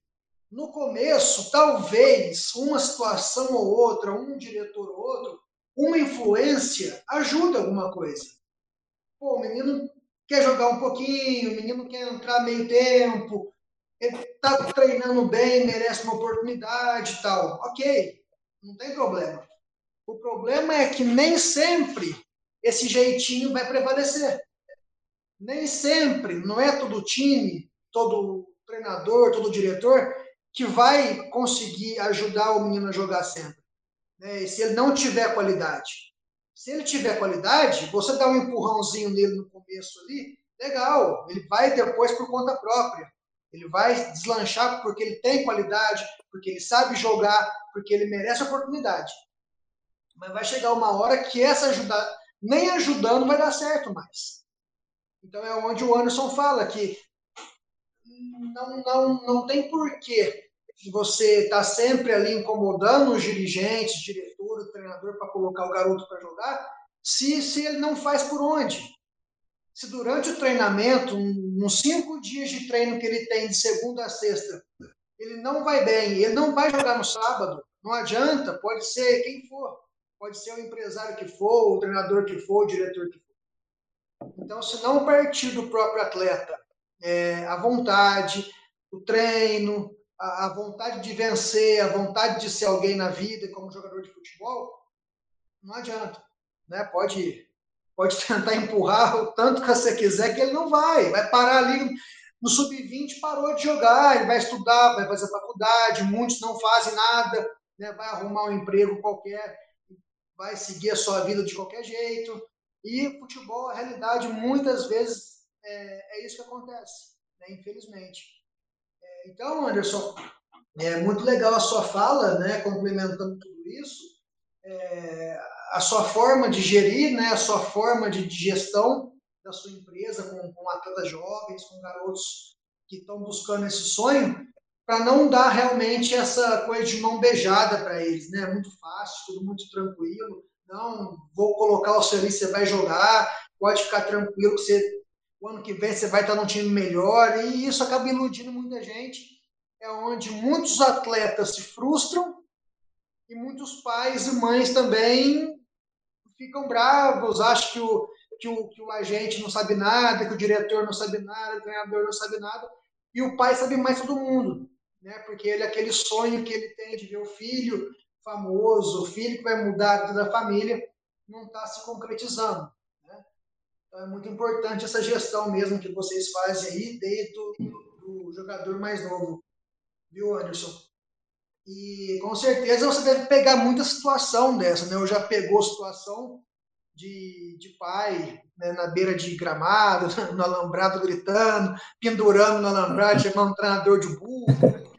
no começo, talvez uma situação ou outra, um diretor ou outro, uma influência ajuda alguma coisa. Pô, o menino quer jogar um pouquinho, o menino quer entrar meio tempo, ele está treinando bem, merece uma oportunidade e tal. Ok, não tem problema. O problema é que nem sempre esse jeitinho vai prevalecer. Nem sempre, não é todo time, todo treinador, todo diretor que vai conseguir ajudar o menino a jogar sempre. Né? E se ele não tiver qualidade. Se ele tiver qualidade, você dá um empurrãozinho nele no começo ali, legal, ele vai depois por conta própria. Ele vai deslanchar porque ele tem qualidade, porque ele sabe jogar, porque ele merece oportunidade. Mas vai chegar uma hora que essa ajuda, nem ajudando vai dar certo mais. Então é onde o Anderson fala que não, não, não tem porquê de você estar tá sempre ali incomodando os dirigentes, diretor, o treinador para colocar o garoto para jogar, se, se ele não faz por onde? Se durante o treinamento, nos cinco dias de treino que ele tem de segunda a sexta, ele não vai bem, ele não vai jogar no sábado, não adianta, pode ser quem for, pode ser o empresário que for, o treinador que for, o diretor que for. Então, se não partir do próprio atleta é, a vontade, o treino, a, a, vontade de vencer, a vontade de ser alguém na vida como jogador de futebol, não adianta. Né? Pode, pode tentar empurrar o tanto que você quiser, que ele não vai. Vai parar ali no sub-20, parou de jogar, ele vai estudar, vai fazer faculdade, muitos não fazem nada, né? vai arrumar um emprego qualquer, vai seguir a sua vida de qualquer jeito. E futebol, a realidade, muitas vezes é, é isso que acontece, né? infelizmente. Então, Anderson, é muito legal a sua fala, né? complementando tudo isso, é, a sua forma de gerir, né? a sua forma de, gestão da sua empresa com, com atletas jovens, com garotos que estão buscando esse sonho, para não dar realmente essa coisa de mão beijada para eles, né? Muito fácil, tudo muito tranquilo. Não, vou colocar o serviço, você vai jogar, pode ficar tranquilo que você o ano que vem você vai estar num time melhor, e isso acaba iludindo muita gente. É onde muitos atletas se frustram e muitos pais e mães também ficam bravos, acham que o, que o, que o agente não sabe nada, que o diretor não sabe nada, o treinador não sabe nada, e o pai sabe mais todo mundo, né? porque ele aquele sonho que ele tem de ver o filho famoso, o filho que vai mudar a da família, não está se concretizando. Então, é muito importante essa gestão mesmo que vocês fazem aí, desde o do jogador mais novo, viu, Anderson? E com certeza você deve pegar muita situação dessa, né? Eu já pegou situação de, de pai né, na beira de gramado, no alambrado gritando, pendurando no alambrado, chamando um treinador de burro.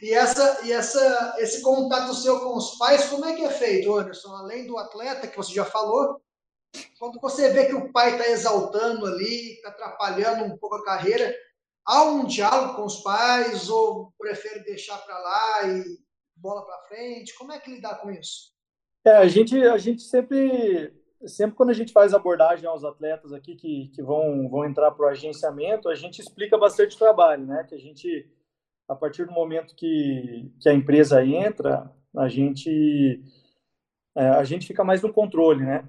E, essa, e essa, esse contato seu com os pais, como é que é feito, Anderson? Além do atleta, que você já falou, quando você vê que o pai está exaltando ali, está atrapalhando um pouco a carreira, há um diálogo com os pais ou prefere deixar para lá e bola para frente? Como é que lidar com isso? É, a gente, a gente sempre, sempre quando a gente faz abordagem aos atletas aqui que, que vão, vão entrar para o agenciamento, a gente explica bastante trabalho, né? Que a gente, a partir do momento que, que a empresa entra, a gente, é, a gente fica mais no controle, né?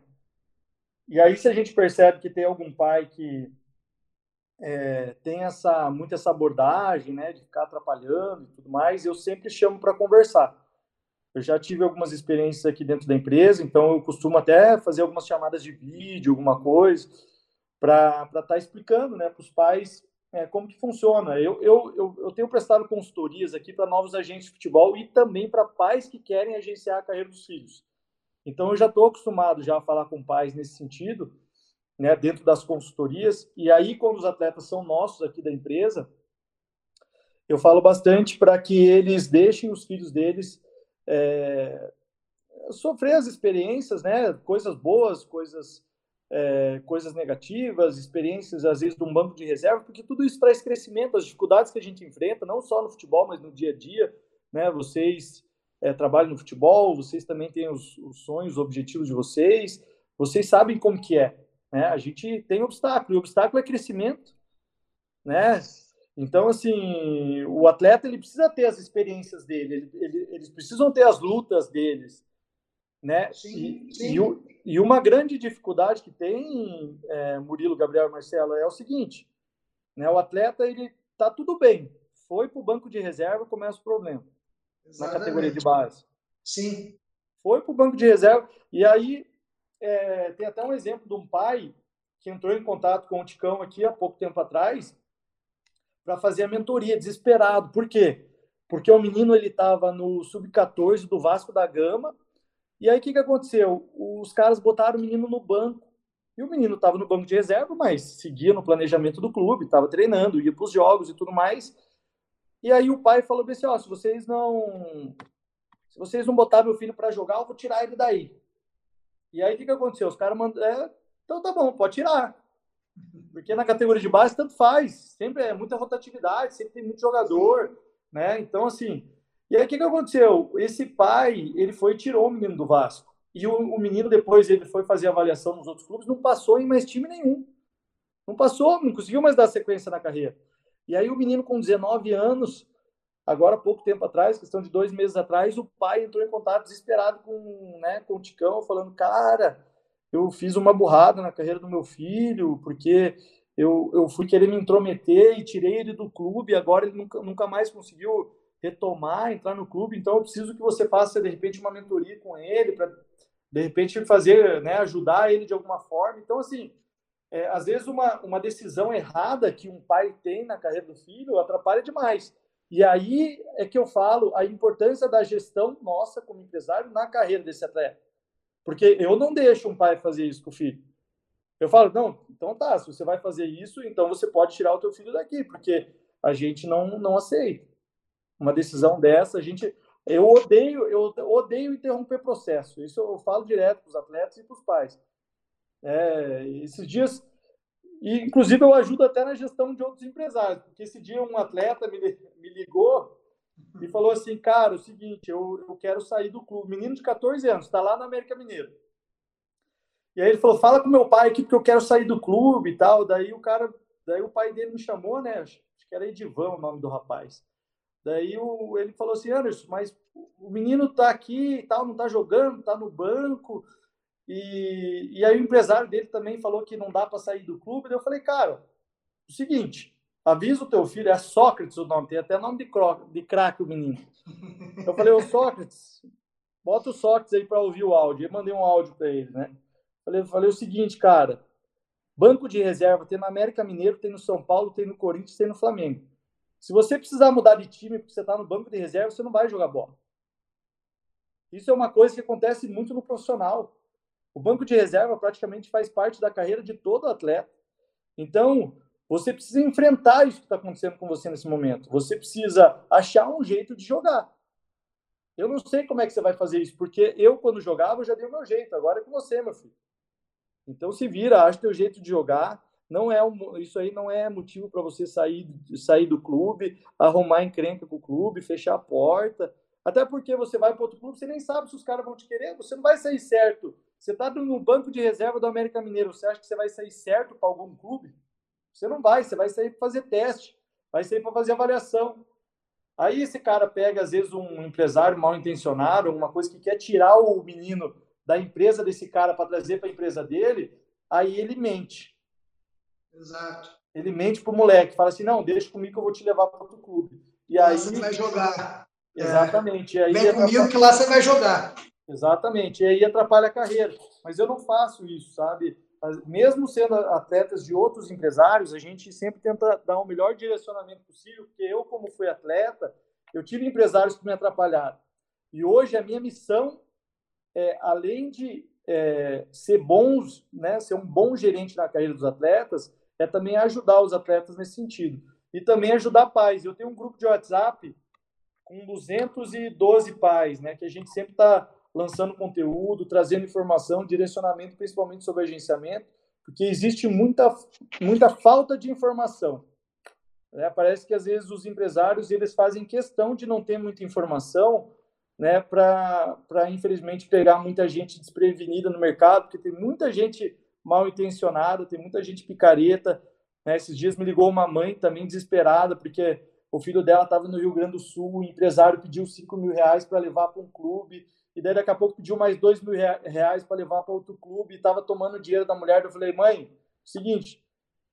E aí, se a gente percebe que tem algum pai que é, tem essa muito essa abordagem, né, de ficar atrapalhando e tudo mais, eu sempre chamo para conversar. Eu já tive algumas experiências aqui dentro da empresa, então eu costumo até fazer algumas chamadas de vídeo, alguma coisa, para estar tá explicando né, para os pais é, como que funciona. Eu, eu, eu, eu tenho prestado consultorias aqui para novos agentes de futebol e também para pais que querem agenciar a carreira dos filhos. Então, eu já estou acostumado já a falar com pais nesse sentido, né, dentro das consultorias. E aí, quando os atletas são nossos aqui da empresa, eu falo bastante para que eles deixem os filhos deles é, sofrer as experiências, né, coisas boas, coisas é, coisas negativas, experiências às vezes de um banco de reserva, porque tudo isso traz crescimento, as dificuldades que a gente enfrenta, não só no futebol, mas no dia a dia, né? Vocês é, trabalham no futebol, vocês também têm os, os, sonhos, os objetivos de vocês, vocês sabem como que é, né? A gente tem obstáculo, e o obstáculo é crescimento, né? Então, assim, o atleta ele precisa ter as experiências dele, ele, ele, eles precisam ter as lutas deles, né? Sim, e, sim. E, e, uma grande dificuldade que tem, é, Murilo, Gabriel e Marcelo, é o seguinte, né? O atleta, ele tá tudo bem, foi para o banco de reserva, começa o problema. Exatamente. na categoria de base. Sim. Foi para o banco de reserva. E aí, é, tem até um exemplo de um pai que entrou em contato com o Ticão aqui há pouco tempo atrás para fazer a mentoria, desesperado. Por quê? Porque o menino ele estava no sub-14 do Vasco da Gama. E aí o que, que aconteceu? Os caras botaram o menino no banco. E o menino estava no banco de reserva, mas seguia no planejamento do clube, estava treinando, ia para os jogos e tudo mais. E aí o pai falou assim, ó, se vocês não se vocês não botar meu filho para jogar, eu vou tirar ele daí. E aí o que, que aconteceu? Os caras mandaram, é, então tá bom, pode tirar. Porque na categoria de base tanto faz, sempre é muita rotatividade, sempre tem muito jogador, né? Então, assim, e aí o que, que aconteceu? Esse pai, ele foi e tirou o menino do Vasco. E o, o menino, depois, ele foi fazer avaliação nos outros clubes, não passou em mais time nenhum. Não passou, não conseguiu mais dar sequência na carreira. E aí o menino com 19 anos, agora pouco tempo atrás, questão de dois meses atrás, o pai entrou em contato desesperado com, né, com o Ticão, falando, cara, eu fiz uma burrada na carreira do meu filho, porque eu, eu fui querer me intrometer e tirei ele do clube, agora ele nunca, nunca mais conseguiu retomar, entrar no clube, então eu preciso que você faça, de repente, uma mentoria com ele, para, de repente, fazer, né, ajudar ele de alguma forma. Então, assim, é, às vezes uma, uma decisão errada que um pai tem na carreira do filho atrapalha demais. E aí é que eu falo a importância da gestão nossa como empresário na carreira desse atleta. Porque eu não deixo um pai fazer isso com o filho. Eu falo, não, então tá, se você vai fazer isso, então você pode tirar o teu filho daqui, porque a gente não, não aceita. Uma decisão dessa, a gente... Eu odeio, eu odeio interromper processo. Isso eu falo direto para os atletas e para os pais. É, esses dias, e inclusive eu ajudo até na gestão de outros empresários, porque esse dia um atleta me, me ligou e falou assim, cara, o seguinte, eu, eu quero sair do clube. Menino de 14 anos, está lá na América Mineiro. E aí ele falou, fala com meu pai aqui, porque eu quero sair do clube e tal. Daí o cara, daí o pai dele me chamou, né? Acho que era Edivan o nome do rapaz. Daí o, ele falou assim, Anderson, mas o menino tá aqui e tal, não tá jogando, tá no banco. E, e aí o empresário dele também falou que não dá para sair do clube. Daí eu falei, cara, o seguinte, avisa o teu filho, é Sócrates o nome, tem até nome de, de craque o menino. Eu falei, ô Sócrates, bota o Sócrates aí para ouvir o áudio. Eu mandei um áudio para ele, né? Falei, falei o seguinte, cara, banco de reserva tem no América Mineiro, tem no São Paulo, tem no Corinthians, tem no Flamengo. Se você precisar mudar de time porque você está no banco de reserva, você não vai jogar bola. Isso é uma coisa que acontece muito no profissional. O banco de reserva praticamente faz parte da carreira de todo atleta. Então, você precisa enfrentar isso que está acontecendo com você nesse momento. Você precisa achar um jeito de jogar. Eu não sei como é que você vai fazer isso, porque eu, quando jogava, já dei o meu jeito. Agora é com você, meu filho. Então, se vira, acha teu jeito de jogar. Não é um, isso aí não é motivo para você sair, sair do clube, arrumar encrenca com o clube, fechar a porta. Até porque você vai para outro clube, você nem sabe se os caras vão te querer. Você não vai sair certo. Você está no banco de reserva do América Mineiro. Você acha que você vai sair certo para algum clube? Você não vai, você vai sair para fazer teste, vai sair para fazer avaliação. Aí esse cara pega, às vezes, um empresário mal intencionado, alguma coisa que quer tirar o menino da empresa desse cara para trazer para a empresa dele, aí ele mente. Exato. Ele mente pro moleque, fala assim: não, deixa comigo que eu vou te levar para outro clube. E aí. Você vai jogar. Exatamente. É. Vem comigo que lá você vai jogar. Exatamente. E aí atrapalha a carreira. Mas eu não faço isso, sabe? mesmo sendo atletas de outros empresários, a gente sempre tenta dar o melhor direcionamento possível, porque eu, como fui atleta, eu tive empresários que me atrapalharam. E hoje a minha missão é, além de é, ser bons, né, ser um bom gerente na carreira dos atletas, é também ajudar os atletas nesse sentido. E também ajudar pais. Eu tenho um grupo de WhatsApp com 212 pais, né, que a gente sempre está lançando conteúdo, trazendo informação, direcionamento, principalmente sobre agenciamento, porque existe muita, muita falta de informação. Né? Parece que às vezes os empresários eles fazem questão de não ter muita informação, né, para infelizmente pegar muita gente desprevenida no mercado, porque tem muita gente mal intencionada, tem muita gente picareta. Né? Esses dias me ligou uma mãe também desesperada, porque o filho dela estava no Rio Grande do Sul, o empresário pediu 5 mil reais para levar para um clube, e daí daqui a pouco pediu mais dois mil reais para levar para outro clube e estava tomando dinheiro da mulher. Eu falei, mãe, seguinte,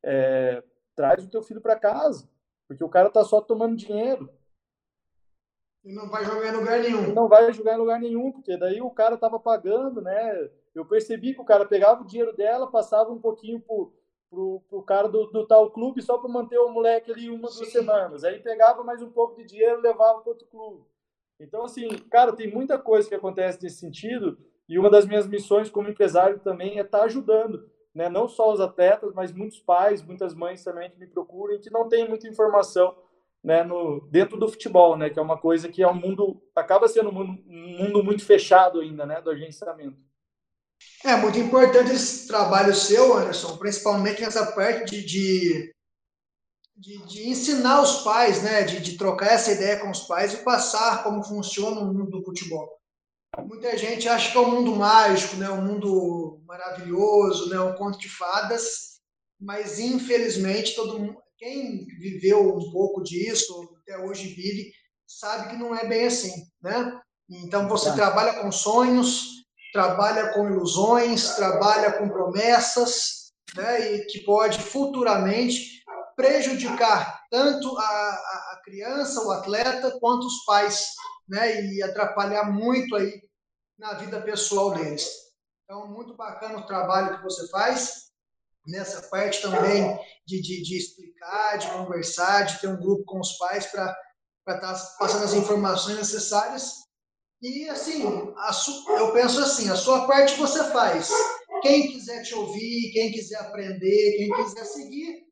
é, traz o teu filho para casa, porque o cara tá só tomando dinheiro. E não vai jogar em lugar nenhum. Não vai jogar em lugar nenhum, porque daí o cara tava pagando, né? Eu percebi que o cara pegava o dinheiro dela, passava um pouquinho pro, pro, pro cara do, do tal clube só para manter o moleque ali uma, duas semanas. Aí pegava mais um pouco de dinheiro e levava para outro clube. Então, assim, cara, tem muita coisa que acontece nesse sentido e uma das minhas missões como empresário também é estar tá ajudando, né? Não só os atletas, mas muitos pais, muitas mães também que me procuram e que não têm muita informação, né? No dentro do futebol, né? Que é uma coisa que é um mundo acaba sendo um mundo, um mundo muito fechado ainda, né? Do agenciamento. É muito importante esse trabalho seu, Anderson, principalmente nessa parte de, de de, de, ensinar os pais, né, de, de trocar essa ideia com os pais e passar como funciona o mundo do futebol. Muita gente acha que é um mundo mágico, né, um mundo maravilhoso, né, um conto de fadas, mas infelizmente todo mundo, quem viveu um pouco disso, até hoje vive, sabe que não é bem assim, né? Então você trabalha com sonhos, trabalha com ilusões, trabalha com promessas, né? E que pode futuramente prejudicar tanto a, a criança, o atleta, quanto os pais, né? E atrapalhar muito aí na vida pessoal deles. Então, muito bacana o trabalho que você faz nessa parte também de, de, de explicar, de conversar, de ter um grupo com os pais para estar tá passando as informações necessárias. E, assim, su, eu penso assim, a sua parte você faz. Quem quiser te ouvir, quem quiser aprender, quem quiser seguir,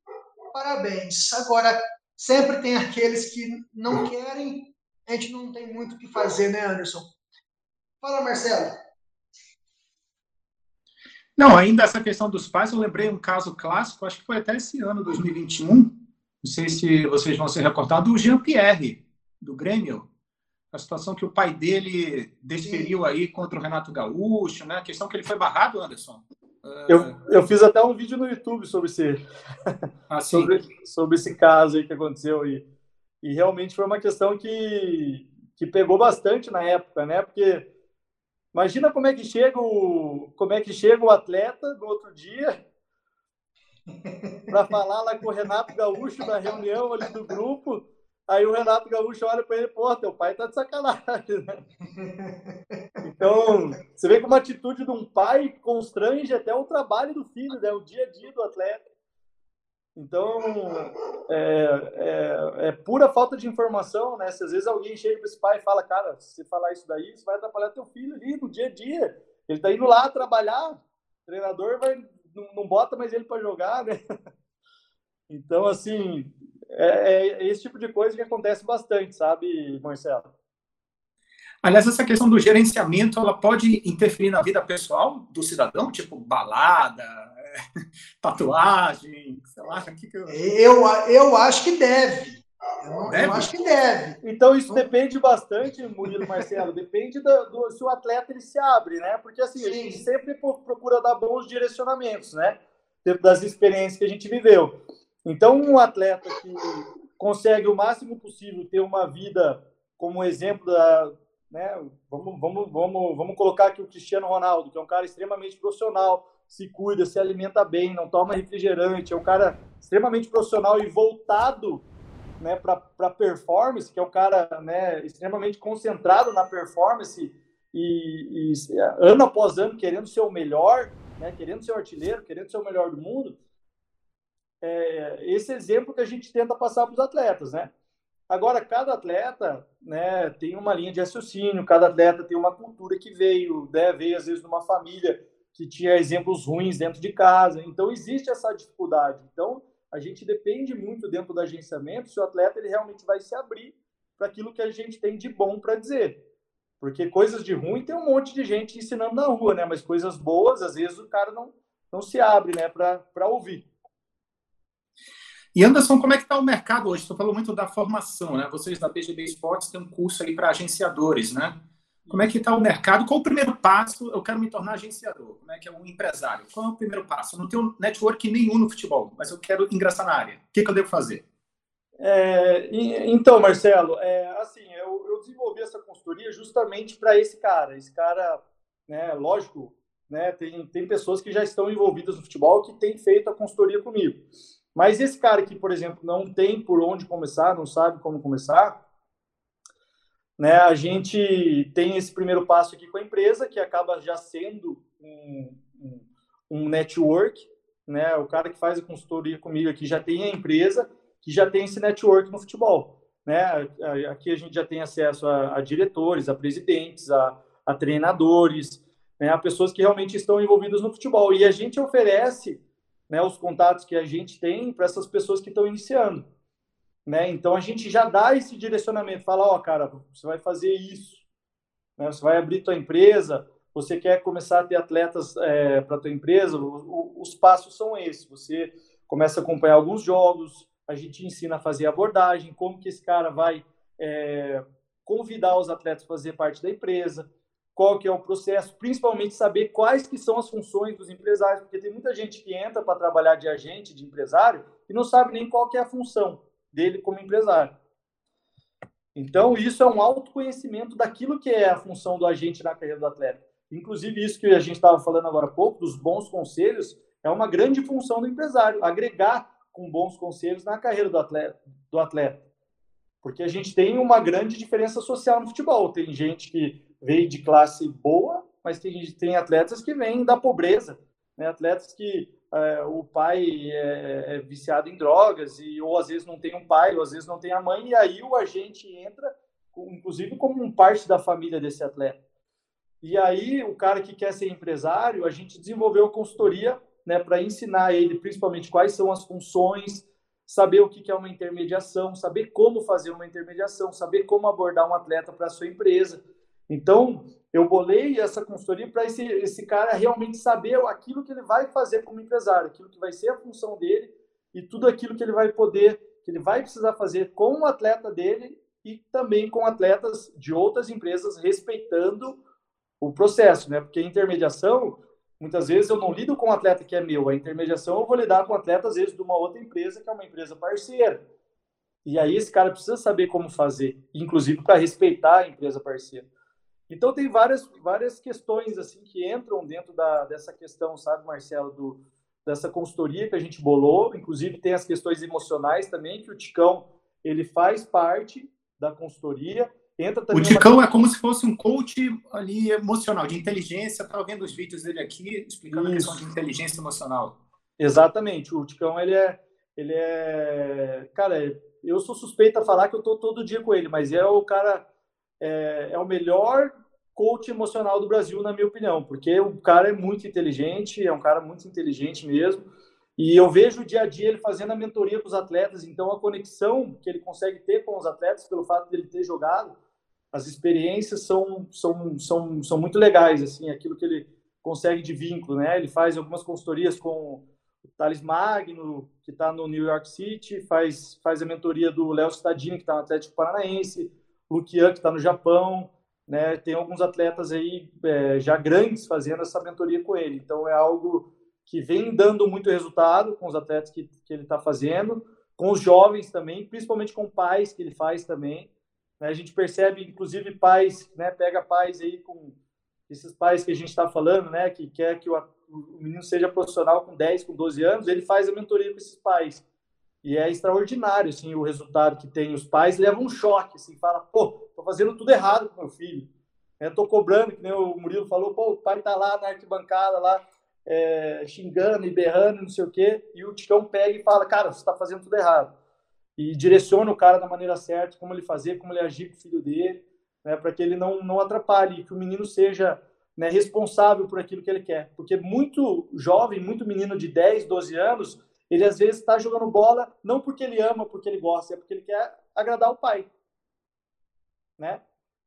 parabéns. Agora, sempre tem aqueles que não querem, a gente não tem muito o que fazer, né, Anderson? Fala, Marcelo. Não, ainda essa questão dos pais, eu lembrei um caso clássico, acho que foi até esse ano, 2021, não sei se vocês vão se recordar, do Jean-Pierre, do Grêmio, a situação que o pai dele desferiu aí contra o Renato Gaúcho, né? A questão que ele foi barrado, Anderson. Eu, eu fiz até um vídeo no YouTube sobre esse, ah, sobre, sobre esse caso aí que aconteceu e, e realmente foi uma questão que, que pegou bastante na época, né? Porque Imagina como é que chega o, como é que chega o atleta no outro dia para falar lá com o Renato Gaúcho na reunião ali do grupo. Aí o Renato Gaúcho olha para ele, pô, teu pai tá de sacanagem, né? Então, você vê como a atitude de um pai constrange até o trabalho do filho, né? O dia a dia do atleta. Então, é, é, é, pura falta de informação, né? Se às vezes alguém chega para esse pai e fala, cara, se falar isso daí, você vai atrapalhar teu filho ali no dia a dia. Ele está indo lá trabalhar, o treinador vai, não, não bota mais ele para jogar, né? Então, assim, é, é, esse tipo de coisa que acontece bastante, sabe, Marcelo? Aliás, essa questão do gerenciamento, ela pode interferir na vida pessoal do cidadão, tipo balada, tatuagem, sei lá, o que, que eu... eu... Eu acho que deve. Eu, deve? eu acho que deve. Então isso depende bastante, Murilo Marcelo, depende do, do, se o atleta ele se abre, né? Porque assim, Sim. a gente sempre procura dar bons direcionamentos, né? Dentro das experiências que a gente viveu. Então, um atleta que consegue o máximo possível ter uma vida como exemplo da, né? Vamos, vamos, vamos, vamos colocar aqui o Cristiano Ronaldo, que é um cara extremamente profissional, se cuida, se alimenta bem, não toma refrigerante, é um cara extremamente profissional e voltado né, para performance, que é um cara né, extremamente concentrado na performance e, e, ano após ano querendo ser o melhor, né, querendo ser o artilheiro, querendo ser o melhor do mundo. É esse exemplo que a gente tenta passar para os atletas, né? Agora, cada atleta né, tem uma linha de raciocínio, cada atleta tem uma cultura que veio, né, veio às vezes de uma família que tinha exemplos ruins dentro de casa. Então, existe essa dificuldade. Então, a gente depende muito dentro do agenciamento se o atleta ele realmente vai se abrir para aquilo que a gente tem de bom para dizer. Porque coisas de ruim tem um monte de gente ensinando na rua, né? Mas coisas boas, às vezes o cara não, não se abre, né, para ouvir. E Anderson, como é que está o mercado hoje? Você falou muito da formação, né? Vocês da BGB Esportes têm um curso aí para agenciadores, né? Como é que está o mercado? Qual o primeiro passo? Eu quero me tornar agenciador. Como é que é um empresário? Qual é o primeiro passo? Eu não tenho network nenhum no futebol, mas eu quero ingressar na área. O que, que eu devo fazer? É, então, Marcelo, é, assim, eu, eu, desenvolvi essa consultoria justamente para esse cara. Esse cara, né, lógico, né, tem, tem pessoas que já estão envolvidas no futebol que têm feito a consultoria comigo. Mas esse cara que, por exemplo, não tem por onde começar, não sabe como começar, né, a gente tem esse primeiro passo aqui com a empresa, que acaba já sendo um, um, um network, né, o cara que faz a consultoria comigo aqui já tem a empresa, que já tem esse network no futebol. Né? Aqui a gente já tem acesso a, a diretores, a presidentes, a, a treinadores, né, a pessoas que realmente estão envolvidas no futebol. E a gente oferece né, os contatos que a gente tem para essas pessoas que estão iniciando. Né? Então a gente já dá esse direcionamento, fala, ó, oh, cara, você vai fazer isso, né? Você vai abrir tua empresa, você quer começar a ter atletas é, para tua empresa, o, o, os passos são esses. Você começa a acompanhar alguns jogos, a gente ensina a fazer abordagem, como que esse cara vai é, convidar os atletas a fazer parte da empresa, qual que é o processo, principalmente saber quais que são as funções dos empresários, porque tem muita gente que entra para trabalhar de agente, de empresário, e não sabe nem qual que é a função dele como empresário. Então, isso é um autoconhecimento daquilo que é a função do agente na carreira do atleta. Inclusive, isso que a gente estava falando agora há pouco, dos bons conselhos, é uma grande função do empresário, agregar com bons conselhos na carreira do atleta. Do atleta. Porque a gente tem uma grande diferença social no futebol. Tem gente que veio de classe boa, mas tem, tem atletas que vêm da pobreza, né? atletas que é, o pai é, é, viciado em drogas, e, ou às vezes não tem um pai, ou às vezes não tem a mãe, e aí o agente entra, inclusive como um parte da família desse atleta. E aí o cara que quer ser empresário, a gente desenvolveu a consultoria né, para ensinar ele principalmente quais são as funções, saber o que é uma intermediação, saber como fazer uma intermediação, saber como abordar um atleta para a sua empresa. Então, eu bolei essa consultoria para esse, esse cara realmente saber aquilo que ele vai fazer como empresário, aquilo que vai ser a função dele e tudo aquilo que ele vai poder, que ele vai precisar fazer com o atleta dele e também com atletas de outras empresas, respeitando o processo, né? Porque a intermediação, muitas vezes eu não lido com um atleta que é meu, a intermediação eu vou lidar com atleta, às vezes, de uma outra empresa, que é uma empresa parceira. E aí esse cara precisa saber como fazer, inclusive para respeitar a empresa parceira. Então tem várias, várias questões assim que entram dentro da, dessa questão, sabe, Marcelo, do, dessa consultoria que a gente bolou. Inclusive tem as questões emocionais também, que o Ticão ele faz parte da consultoria. Entra também o Ticão uma... é como se fosse um coach ali emocional, de inteligência. Estava vendo os vídeos dele aqui explicando Isso. a questão de inteligência emocional. Exatamente. O Ticão ele é, ele é, cara, eu sou suspeito a falar que eu tô todo dia com ele, mas é o cara é, é o melhor coach emocional do Brasil, na minha opinião, porque o cara é muito inteligente, é um cara muito inteligente mesmo. E eu vejo o dia a dia ele fazendo a mentoria com os atletas, então a conexão que ele consegue ter com os atletas, pelo fato de ele ter jogado, as experiências são, são, são, são muito legais, assim, aquilo que ele consegue de vínculo, né? Ele faz algumas consultorias com o Thales Magno, que está no New York City, faz, faz a mentoria do Léo Cittadini, que está no Atlético Paranaense, Lukian, que está no Japão, né? Tem alguns atletas aí é, já grandes fazendo essa mentoria com ele. Então é algo que vem dando muito resultado com os atletas que, que ele está fazendo, com os jovens também, principalmente com pais que ele faz também. Né? A gente percebe, inclusive, pais, né? Pega pais aí com esses pais que a gente está falando, né? Que quer que o, o menino seja profissional com 10, com 12 anos, ele faz a mentoria com esses pais. E é extraordinário, assim, o resultado que tem. Os pais levam um choque, assim, fala, pô, tô fazendo tudo errado com meu filho. É, tô cobrando, que nem o Murilo falou, pô, o pai tá lá na arquibancada, lá, é, xingando e berrando, não sei o quê, e o Ticão pega e fala, cara, você tá fazendo tudo errado. E direciona o cara da maneira certa, como ele fazer, como ele agir com o filho dele, né, para que ele não, não atrapalhe, que o menino seja né, responsável por aquilo que ele quer. Porque muito jovem, muito menino de 10, 12 anos, ele às vezes está jogando bola não porque ele ama, porque ele gosta, é porque ele quer agradar o pai, né?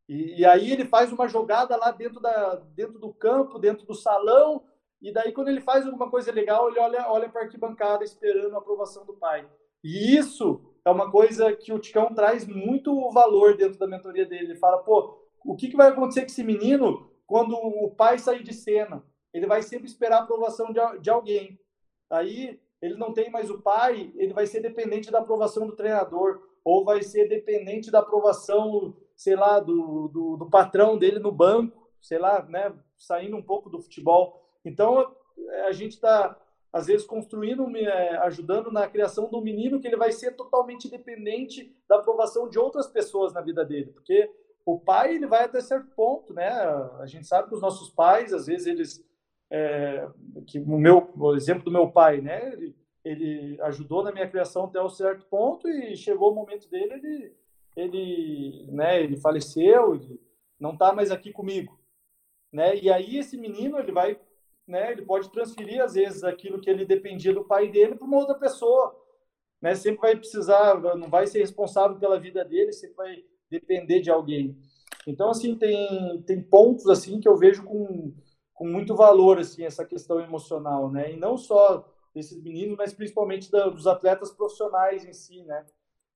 E, e, aí ele faz uma jogada lá dentro, da, dentro do campo, dentro do salão, e daí quando ele faz alguma coisa legal, ele olha, olha para a arquibancada esperando a aprovação do pai. E isso é uma coisa que o Ticão traz muito valor dentro da mentoria dele. Ele fala, pô, o que, que vai acontecer com esse menino quando o pai sair de cena? Ele vai sempre esperar a aprovação de, de alguém. Aí ele não tem mais o pai, ele vai ser dependente da aprovação do treinador, ou vai ser dependente da aprovação, sei lá, do, do, do patrão dele no banco, sei lá, né, saindo um pouco do futebol. Então, a gente está, às vezes, construindo, é, ajudando na criação do menino que ele vai ser totalmente dependente da aprovação de outras pessoas na vida dele, porque o pai ele vai até certo ponto, né? A gente sabe que os nossos pais, às vezes, eles é, que o meu o exemplo do meu pai, né? Ele, ele ajudou na minha criação até um certo ponto e chegou o momento dele, ele, ele, né? Ele faleceu, ele não está mais aqui comigo, né? E aí esse menino ele vai, né? Ele pode transferir às vezes aquilo que ele dependia do pai dele para uma outra pessoa, né? Sempre vai precisar, não vai ser responsável pela vida dele, sempre vai depender de alguém. Então assim tem tem pontos assim que eu vejo com com muito valor assim essa questão emocional, né? E não só desses meninos, mas principalmente da, dos atletas profissionais em si, né?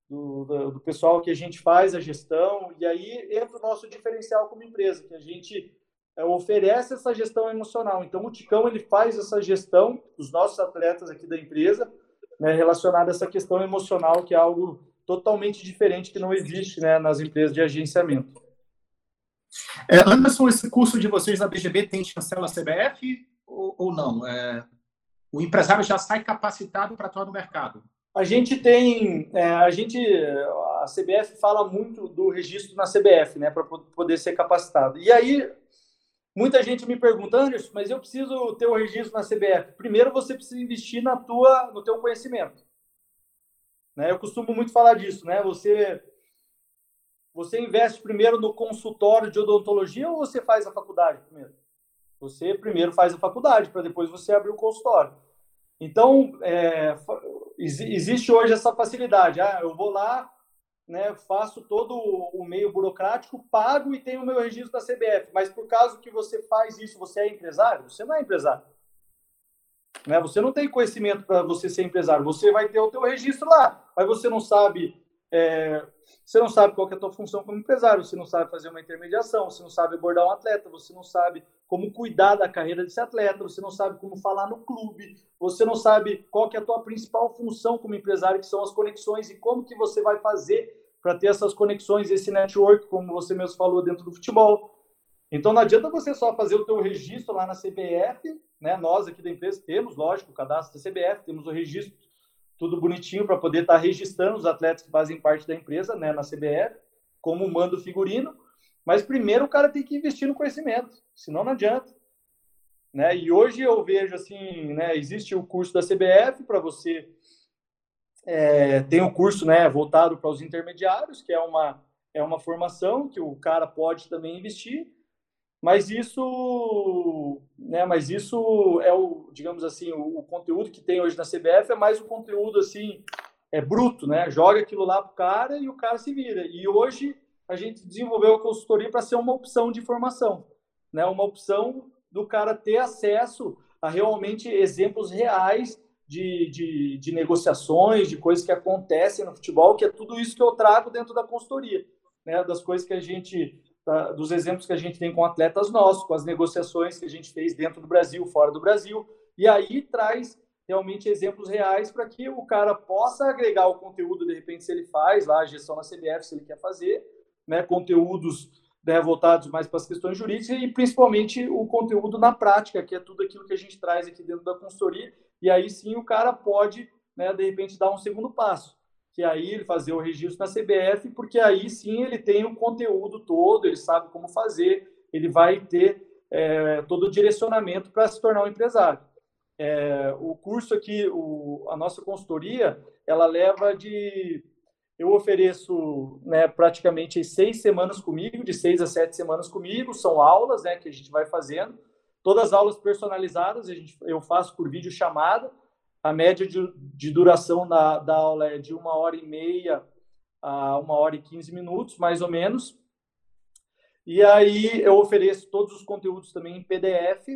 Do, do, do, pessoal que a gente faz a gestão, e aí entra o nosso diferencial como empresa, que a gente é, oferece essa gestão emocional. Então, o Ticão ele faz essa gestão dos nossos atletas aqui da empresa, né, relacionada a essa questão emocional, que é algo totalmente diferente que não existe né, nas empresas de agenciamento. É, Anderson, esse curso de vocês da BGB tem chancela CBF ou, ou não? É, o empresário já sai capacitado para atuar no mercado? A gente tem, é, a gente, a CBF fala muito do registro na CBF, né, para poder ser capacitado. E aí, muita gente me pergunta, Anderson, mas eu preciso ter o registro na CBF. Primeiro, você precisa investir na tua, no teu conhecimento. Né? Eu costumo muito falar disso, né? Você você investe primeiro no consultório de odontologia ou você faz a faculdade primeiro? Você primeiro faz a faculdade para depois você abrir o consultório. Então, é, existe hoje essa facilidade. Ah, eu vou lá, né, faço todo o meio burocrático, pago e tenho o meu registro da CBF. Mas por causa que você faz isso, você é empresário? Você não é empresário. Né? Você não tem conhecimento para você ser empresário. Você vai ter o teu registro lá, mas você não sabe é, você não sabe qual é a tua função como empresário, você não sabe fazer uma intermediação, você não sabe abordar um atleta, você não sabe como cuidar da carreira desse atleta, você não sabe como falar no clube, você não sabe qual é a tua principal função como empresário, que são as conexões e como que você vai fazer para ter essas conexões, esse network, como você mesmo falou dentro do futebol. Então não adianta você só fazer o teu registro lá na CBF, né? Nós aqui da empresa temos, lógico, o cadastro da CBF, temos o registro tudo bonitinho para poder estar tá registrando os atletas que fazem parte da empresa, né, na CBF, como mando figurino. Mas primeiro o cara tem que investir no conhecimento, senão não adianta. Né? E hoje eu vejo assim, né, existe o curso da CBF para você é, tem o curso, né, voltado para os intermediários, que é uma é uma formação que o cara pode também investir. Mas isso, né, mas isso é o, digamos assim, o, o, conteúdo que tem hoje na CBF é mais um conteúdo assim, é bruto, né? Joga aquilo lá pro cara e o cara se vira. E hoje a gente desenvolveu a consultoria para ser uma opção de formação, né? Uma opção do cara ter acesso a realmente exemplos reais de, de, de negociações, de coisas que acontecem no futebol, que é tudo isso que eu trago dentro da consultoria, né? Das coisas que a gente tá, dos exemplos que a gente tem com atletas nossos, com as negociações que a gente fez dentro do Brasil, fora do Brasil, e aí traz realmente exemplos reais para que o cara possa agregar o conteúdo, de repente, se ele faz lá a gestão na CBF, se ele quer fazer, né, conteúdos né, voltados mais para as questões jurídicas e principalmente o conteúdo na prática, que é tudo aquilo que a gente traz aqui dentro da consultoria, e aí sim o cara pode, né, de repente, dar um segundo passo que aí ele fazer o registro na CBF, porque aí sim ele tem o conteúdo todo, ele sabe como fazer, ele vai ter é, todo o direcionamento para se tornar um empresário. É, o curso aqui, o, a nossa consultoria, ela leva de. Eu ofereço né, praticamente seis semanas comigo, de seis a sete semanas comigo, são aulas né, que a gente vai fazendo, todas aulas personalizadas, a gente, eu faço por vídeo chamada, a média de, de duração da, da aula é de uma hora e meia a uma hora e quinze minutos, mais ou menos. E aí eu ofereço todos os conteúdos também em PDF,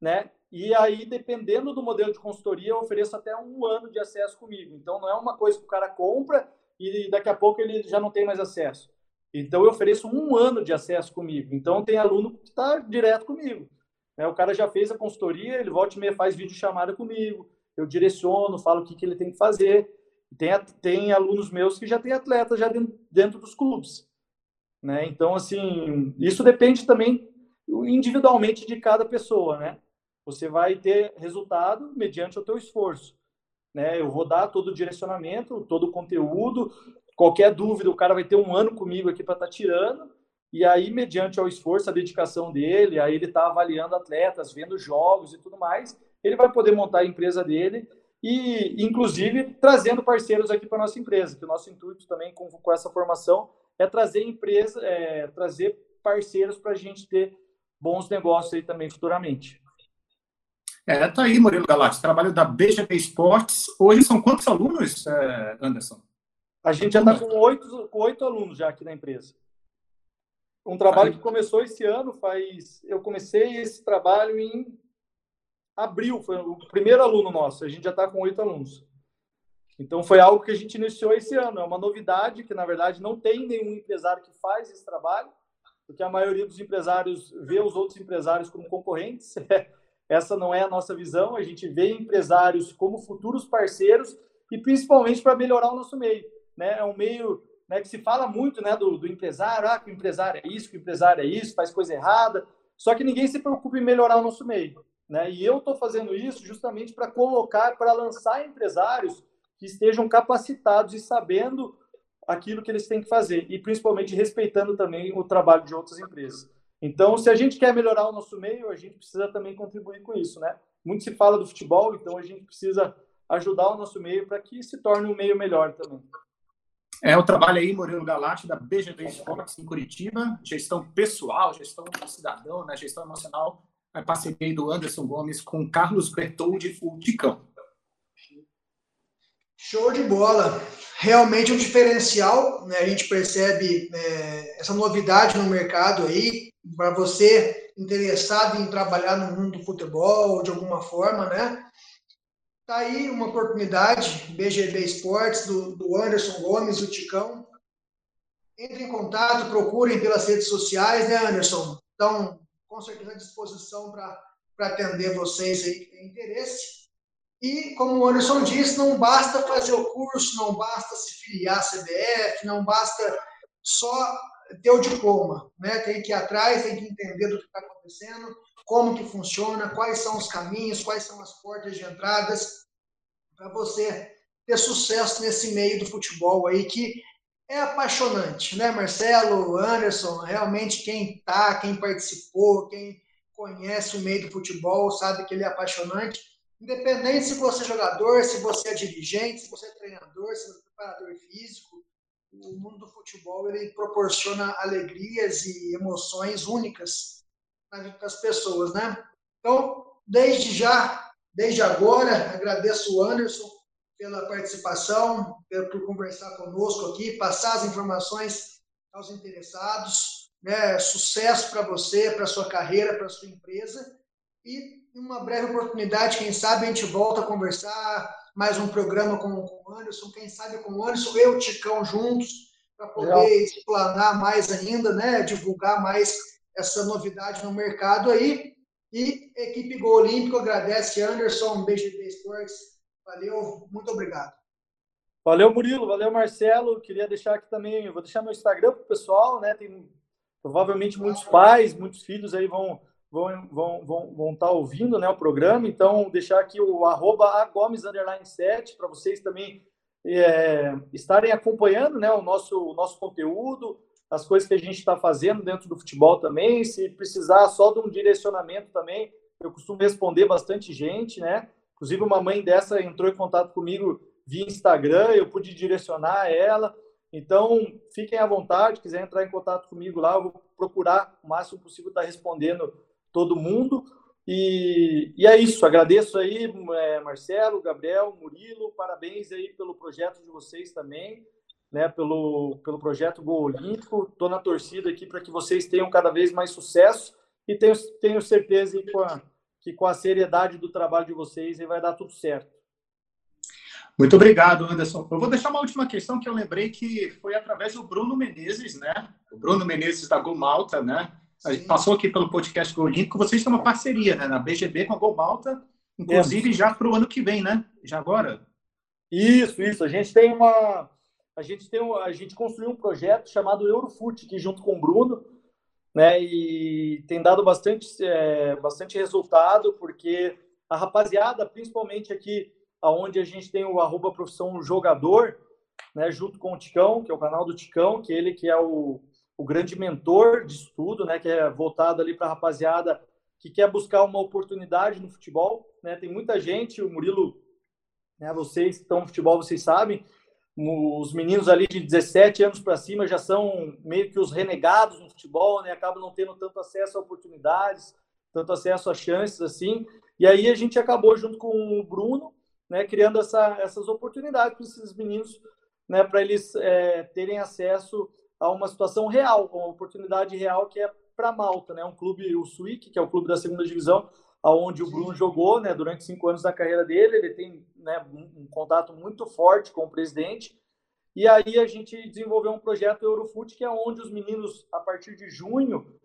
né? E aí, dependendo do modelo de consultoria, eu ofereço até um ano de acesso comigo. Então, não é uma coisa que o cara compra e daqui a pouco ele já não tem mais acesso. Então, eu ofereço um ano de acesso comigo. Então, tem aluno que está direto comigo. Né? O cara já fez a consultoria, ele volta e meia faz vídeo chamada comigo eu direciono, falo o que, que ele tem que fazer. Tem, tem alunos meus que já têm atletas já dentro, dentro dos clubes. Né? Então, assim, isso depende também individualmente de cada pessoa, né? Você vai ter resultado mediante o teu esforço. Né? Eu vou dar todo o direcionamento, todo o conteúdo, qualquer dúvida, o cara vai ter um ano comigo aqui para estar tá tirando, e aí, mediante o esforço, a dedicação dele, aí ele está avaliando atletas, vendo jogos e tudo mais, ele vai poder montar a empresa dele e, inclusive, trazendo parceiros aqui para nossa empresa, que o nosso intuito também com, com essa formação é trazer empresa, é, trazer parceiros para a gente ter bons negócios aí também futuramente. É, tá aí, Murilo Galati, trabalho da BGP Esportes. Hoje são quantos alunos, é, Anderson? A gente já está com oito, com oito alunos já aqui na empresa. Um trabalho que começou esse ano, faz. Eu comecei esse trabalho em abril, foi o primeiro aluno nosso, a gente já está com oito alunos. Então foi algo que a gente iniciou esse ano, é uma novidade que na verdade não tem nenhum empresário que faz esse trabalho, porque a maioria dos empresários vê os outros empresários como concorrentes. Essa não é a nossa visão, a gente vê empresários como futuros parceiros e principalmente para melhorar o nosso meio. Né? É um meio né, que se fala muito né, do, do empresário, ah, que o empresário é isso, que o empresário é isso, faz coisa errada, só que ninguém se preocupa em melhorar o nosso meio. Né? E eu estou fazendo isso justamente para colocar, para lançar empresários que estejam capacitados e sabendo aquilo que eles têm que fazer, e principalmente respeitando também o trabalho de outras empresas. Então, se a gente quer melhorar o nosso meio, a gente precisa também contribuir com isso, né? Muito se fala do futebol, então a gente precisa ajudar o nosso meio para que se torne um meio melhor também. É o trabalho aí, Murilo Galati, da BGV Esportes em Curitiba, gestão pessoal, gestão do cidadão, né, gestão emocional, a parceria do Anderson Gomes com Carlos Bertoldi, o Ticão. Show de bola. Realmente um diferencial, né? a gente percebe é, essa novidade no mercado aí, para você interessado em trabalhar no mundo do futebol de alguma forma, né? Tá aí uma oportunidade, BGB Esportes, do, do Anderson Gomes, o Ticão. Entre em contato, procurem pelas redes sociais, né, Anderson? Então, com certeza à disposição para atender vocês aí que têm interesse. E, como o Anderson disse, não basta fazer o curso, não basta se filiar à CBF, não basta só ter o diploma, né? Tem que ir atrás, tem que entender do que está acontecendo, como que funciona, quais são os caminhos, quais são as portas de entradas para você ter sucesso nesse meio do futebol aí que é apaixonante, né, Marcelo, Anderson, realmente quem tá, quem participou, quem conhece o meio do futebol sabe que ele é apaixonante, independente se você é jogador, se você é dirigente, se você é treinador, se você é preparador físico, o mundo do futebol ele proporciona alegrias e emoções únicas na vida das pessoas, né? Então, desde já, desde agora, agradeço o Anderson pela participação, por conversar conosco aqui, passar as informações aos interessados. Né? Sucesso para você, para sua carreira, para sua empresa. E uma breve oportunidade, quem sabe a gente volta a conversar, mais um programa com, com o Anderson, quem sabe com o Anderson e o Ticão juntos, para poder Legal. explanar mais ainda, né? divulgar mais essa novidade no mercado aí. E equipe Gol Olímpico agradece Anderson, BGB Sports. Valeu, muito obrigado. Valeu, Murilo, valeu, Marcelo. Queria deixar aqui também, vou deixar meu Instagram para o pessoal, né? Tem provavelmente muitos pais, muitos filhos aí vão vão vão vão, vão estar tá ouvindo né, o programa, então deixar aqui o arroba agomes, underline 7, para vocês também é, estarem acompanhando né, o, nosso, o nosso conteúdo, as coisas que a gente está fazendo dentro do futebol também, se precisar só de um direcionamento também, eu costumo responder bastante gente, né? Inclusive uma mãe dessa entrou em contato comigo via Instagram, eu pude direcionar ela, então, fiquem à vontade, quiser entrar em contato comigo lá, eu vou procurar o máximo possível estar respondendo todo mundo. E, e é isso, agradeço aí, é, Marcelo, Gabriel, Murilo, parabéns aí pelo projeto de vocês também, né, pelo, pelo projeto Gol Olímpico. Estou na torcida aqui para que vocês tenham cada vez mais sucesso e tenho, tenho certeza que com, a, que com a seriedade do trabalho de vocês aí vai dar tudo certo. Muito obrigado, Anderson. Eu vou deixar uma última questão que eu lembrei que foi através do Bruno Menezes, né? O Bruno Menezes da Gol Malta, né? A gente passou aqui pelo podcast Gol Olímpico, vocês têm uma parceria né, na BGB com a Gol Malta, inclusive é. já para o ano que vem, né? Já agora? Isso, isso. A gente tem uma. A gente, tem, a gente construiu um projeto chamado Eurofute aqui junto com o Bruno, né? E tem dado bastante, é, bastante resultado, porque a rapaziada, principalmente aqui, onde a gente tem o arroba profissão jogador, né? Junto com o Ticão, que é o canal do Ticão, que ele que é o o grande mentor de estudo, né, que é voltado ali para a rapaziada que quer buscar uma oportunidade no futebol, né? Tem muita gente, o Murilo, né, vocês que estão no futebol, vocês sabem, os meninos ali de 17 anos para cima já são meio que os renegados no futebol, né? Acabam não tendo tanto acesso a oportunidades, tanto acesso a chances assim. E aí a gente acabou junto com o Bruno, né, criando essa, essas oportunidades para esses meninos, né, para eles é, terem acesso a uma situação real, uma oportunidade real que é para Malta, né? Um clube, o Swick, que é o clube da segunda divisão, aonde o Bruno jogou, né, durante cinco anos da carreira dele. Ele tem né, um, um contato muito forte com o presidente. E aí a gente desenvolveu um projeto Eurofute, que é onde os meninos, a partir de junho,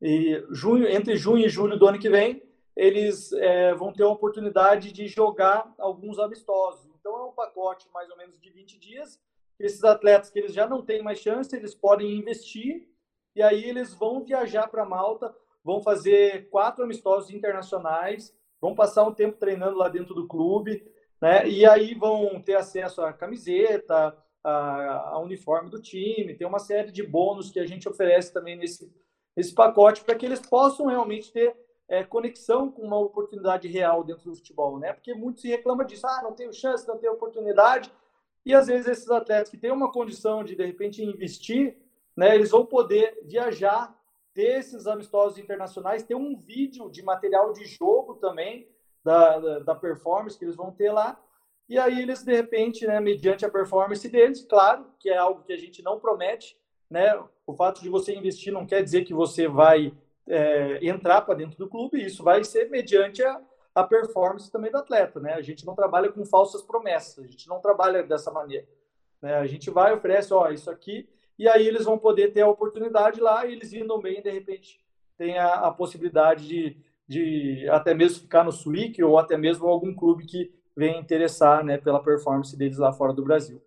e junho entre junho e julho do ano que vem, eles é, vão ter a oportunidade de jogar alguns amistosos. Então é um pacote mais ou menos de 20 dias. Esses atletas que eles já não têm mais chance, eles podem investir e aí eles vão viajar para Malta, vão fazer quatro amistosos internacionais, vão passar um tempo treinando lá dentro do clube, né? E aí vão ter acesso à camiseta, a, uniforme do time, tem uma série de bônus que a gente oferece também nesse, nesse pacote para que eles possam realmente ter é, conexão com uma oportunidade real dentro do futebol, né? Porque muito se reclama disso, ah, não tenho chance, não tenho oportunidade, e às vezes esses atletas que têm uma condição de de repente investir, né, eles vão poder viajar, ter esses amistosos internacionais, ter um vídeo de material de jogo também da, da, da performance que eles vão ter lá, e aí eles de repente, né, mediante a performance deles, claro, que é algo que a gente não promete, né? O fato de você investir não quer dizer que você vai é, entrar para dentro do clube, isso vai ser mediante a, a performance também do atleta, né? A gente não trabalha com falsas promessas, a gente não trabalha dessa maneira. Né? A gente vai, oferece, ó, isso aqui, e aí eles vão poder ter a oportunidade lá, e eles indo bem, de repente, tem a, a possibilidade de, de até mesmo ficar no Swick ou até mesmo algum clube que venha interessar né, pela performance deles lá fora do Brasil.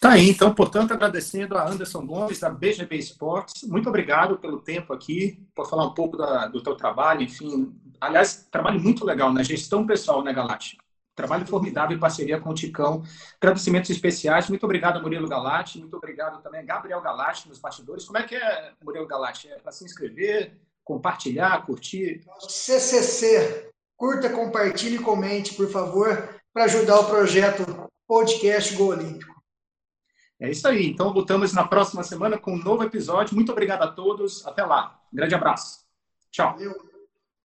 Tá aí, então, portanto, agradecendo a Anderson Gomes, da BGB Esportes. Muito obrigado pelo tempo aqui, por falar um pouco da, do teu trabalho, enfim. Aliás, trabalho muito legal na gestão pessoal, né, Galati? Trabalho formidável em parceria com o Ticão. Agradecimentos especiais. Muito obrigado, Murilo Galati. Muito obrigado também Gabriel Galati nos bastidores. Como é que é, Murilo Galati? É para se inscrever, compartilhar, curtir? CCC. Curta, compartilhe e comente, por favor, para ajudar o projeto Podcast Gol Olímpico. É isso aí. Então, voltamos na próxima semana com um novo episódio. Muito obrigado a todos. Até lá. Um grande abraço. Tchau. Valeu.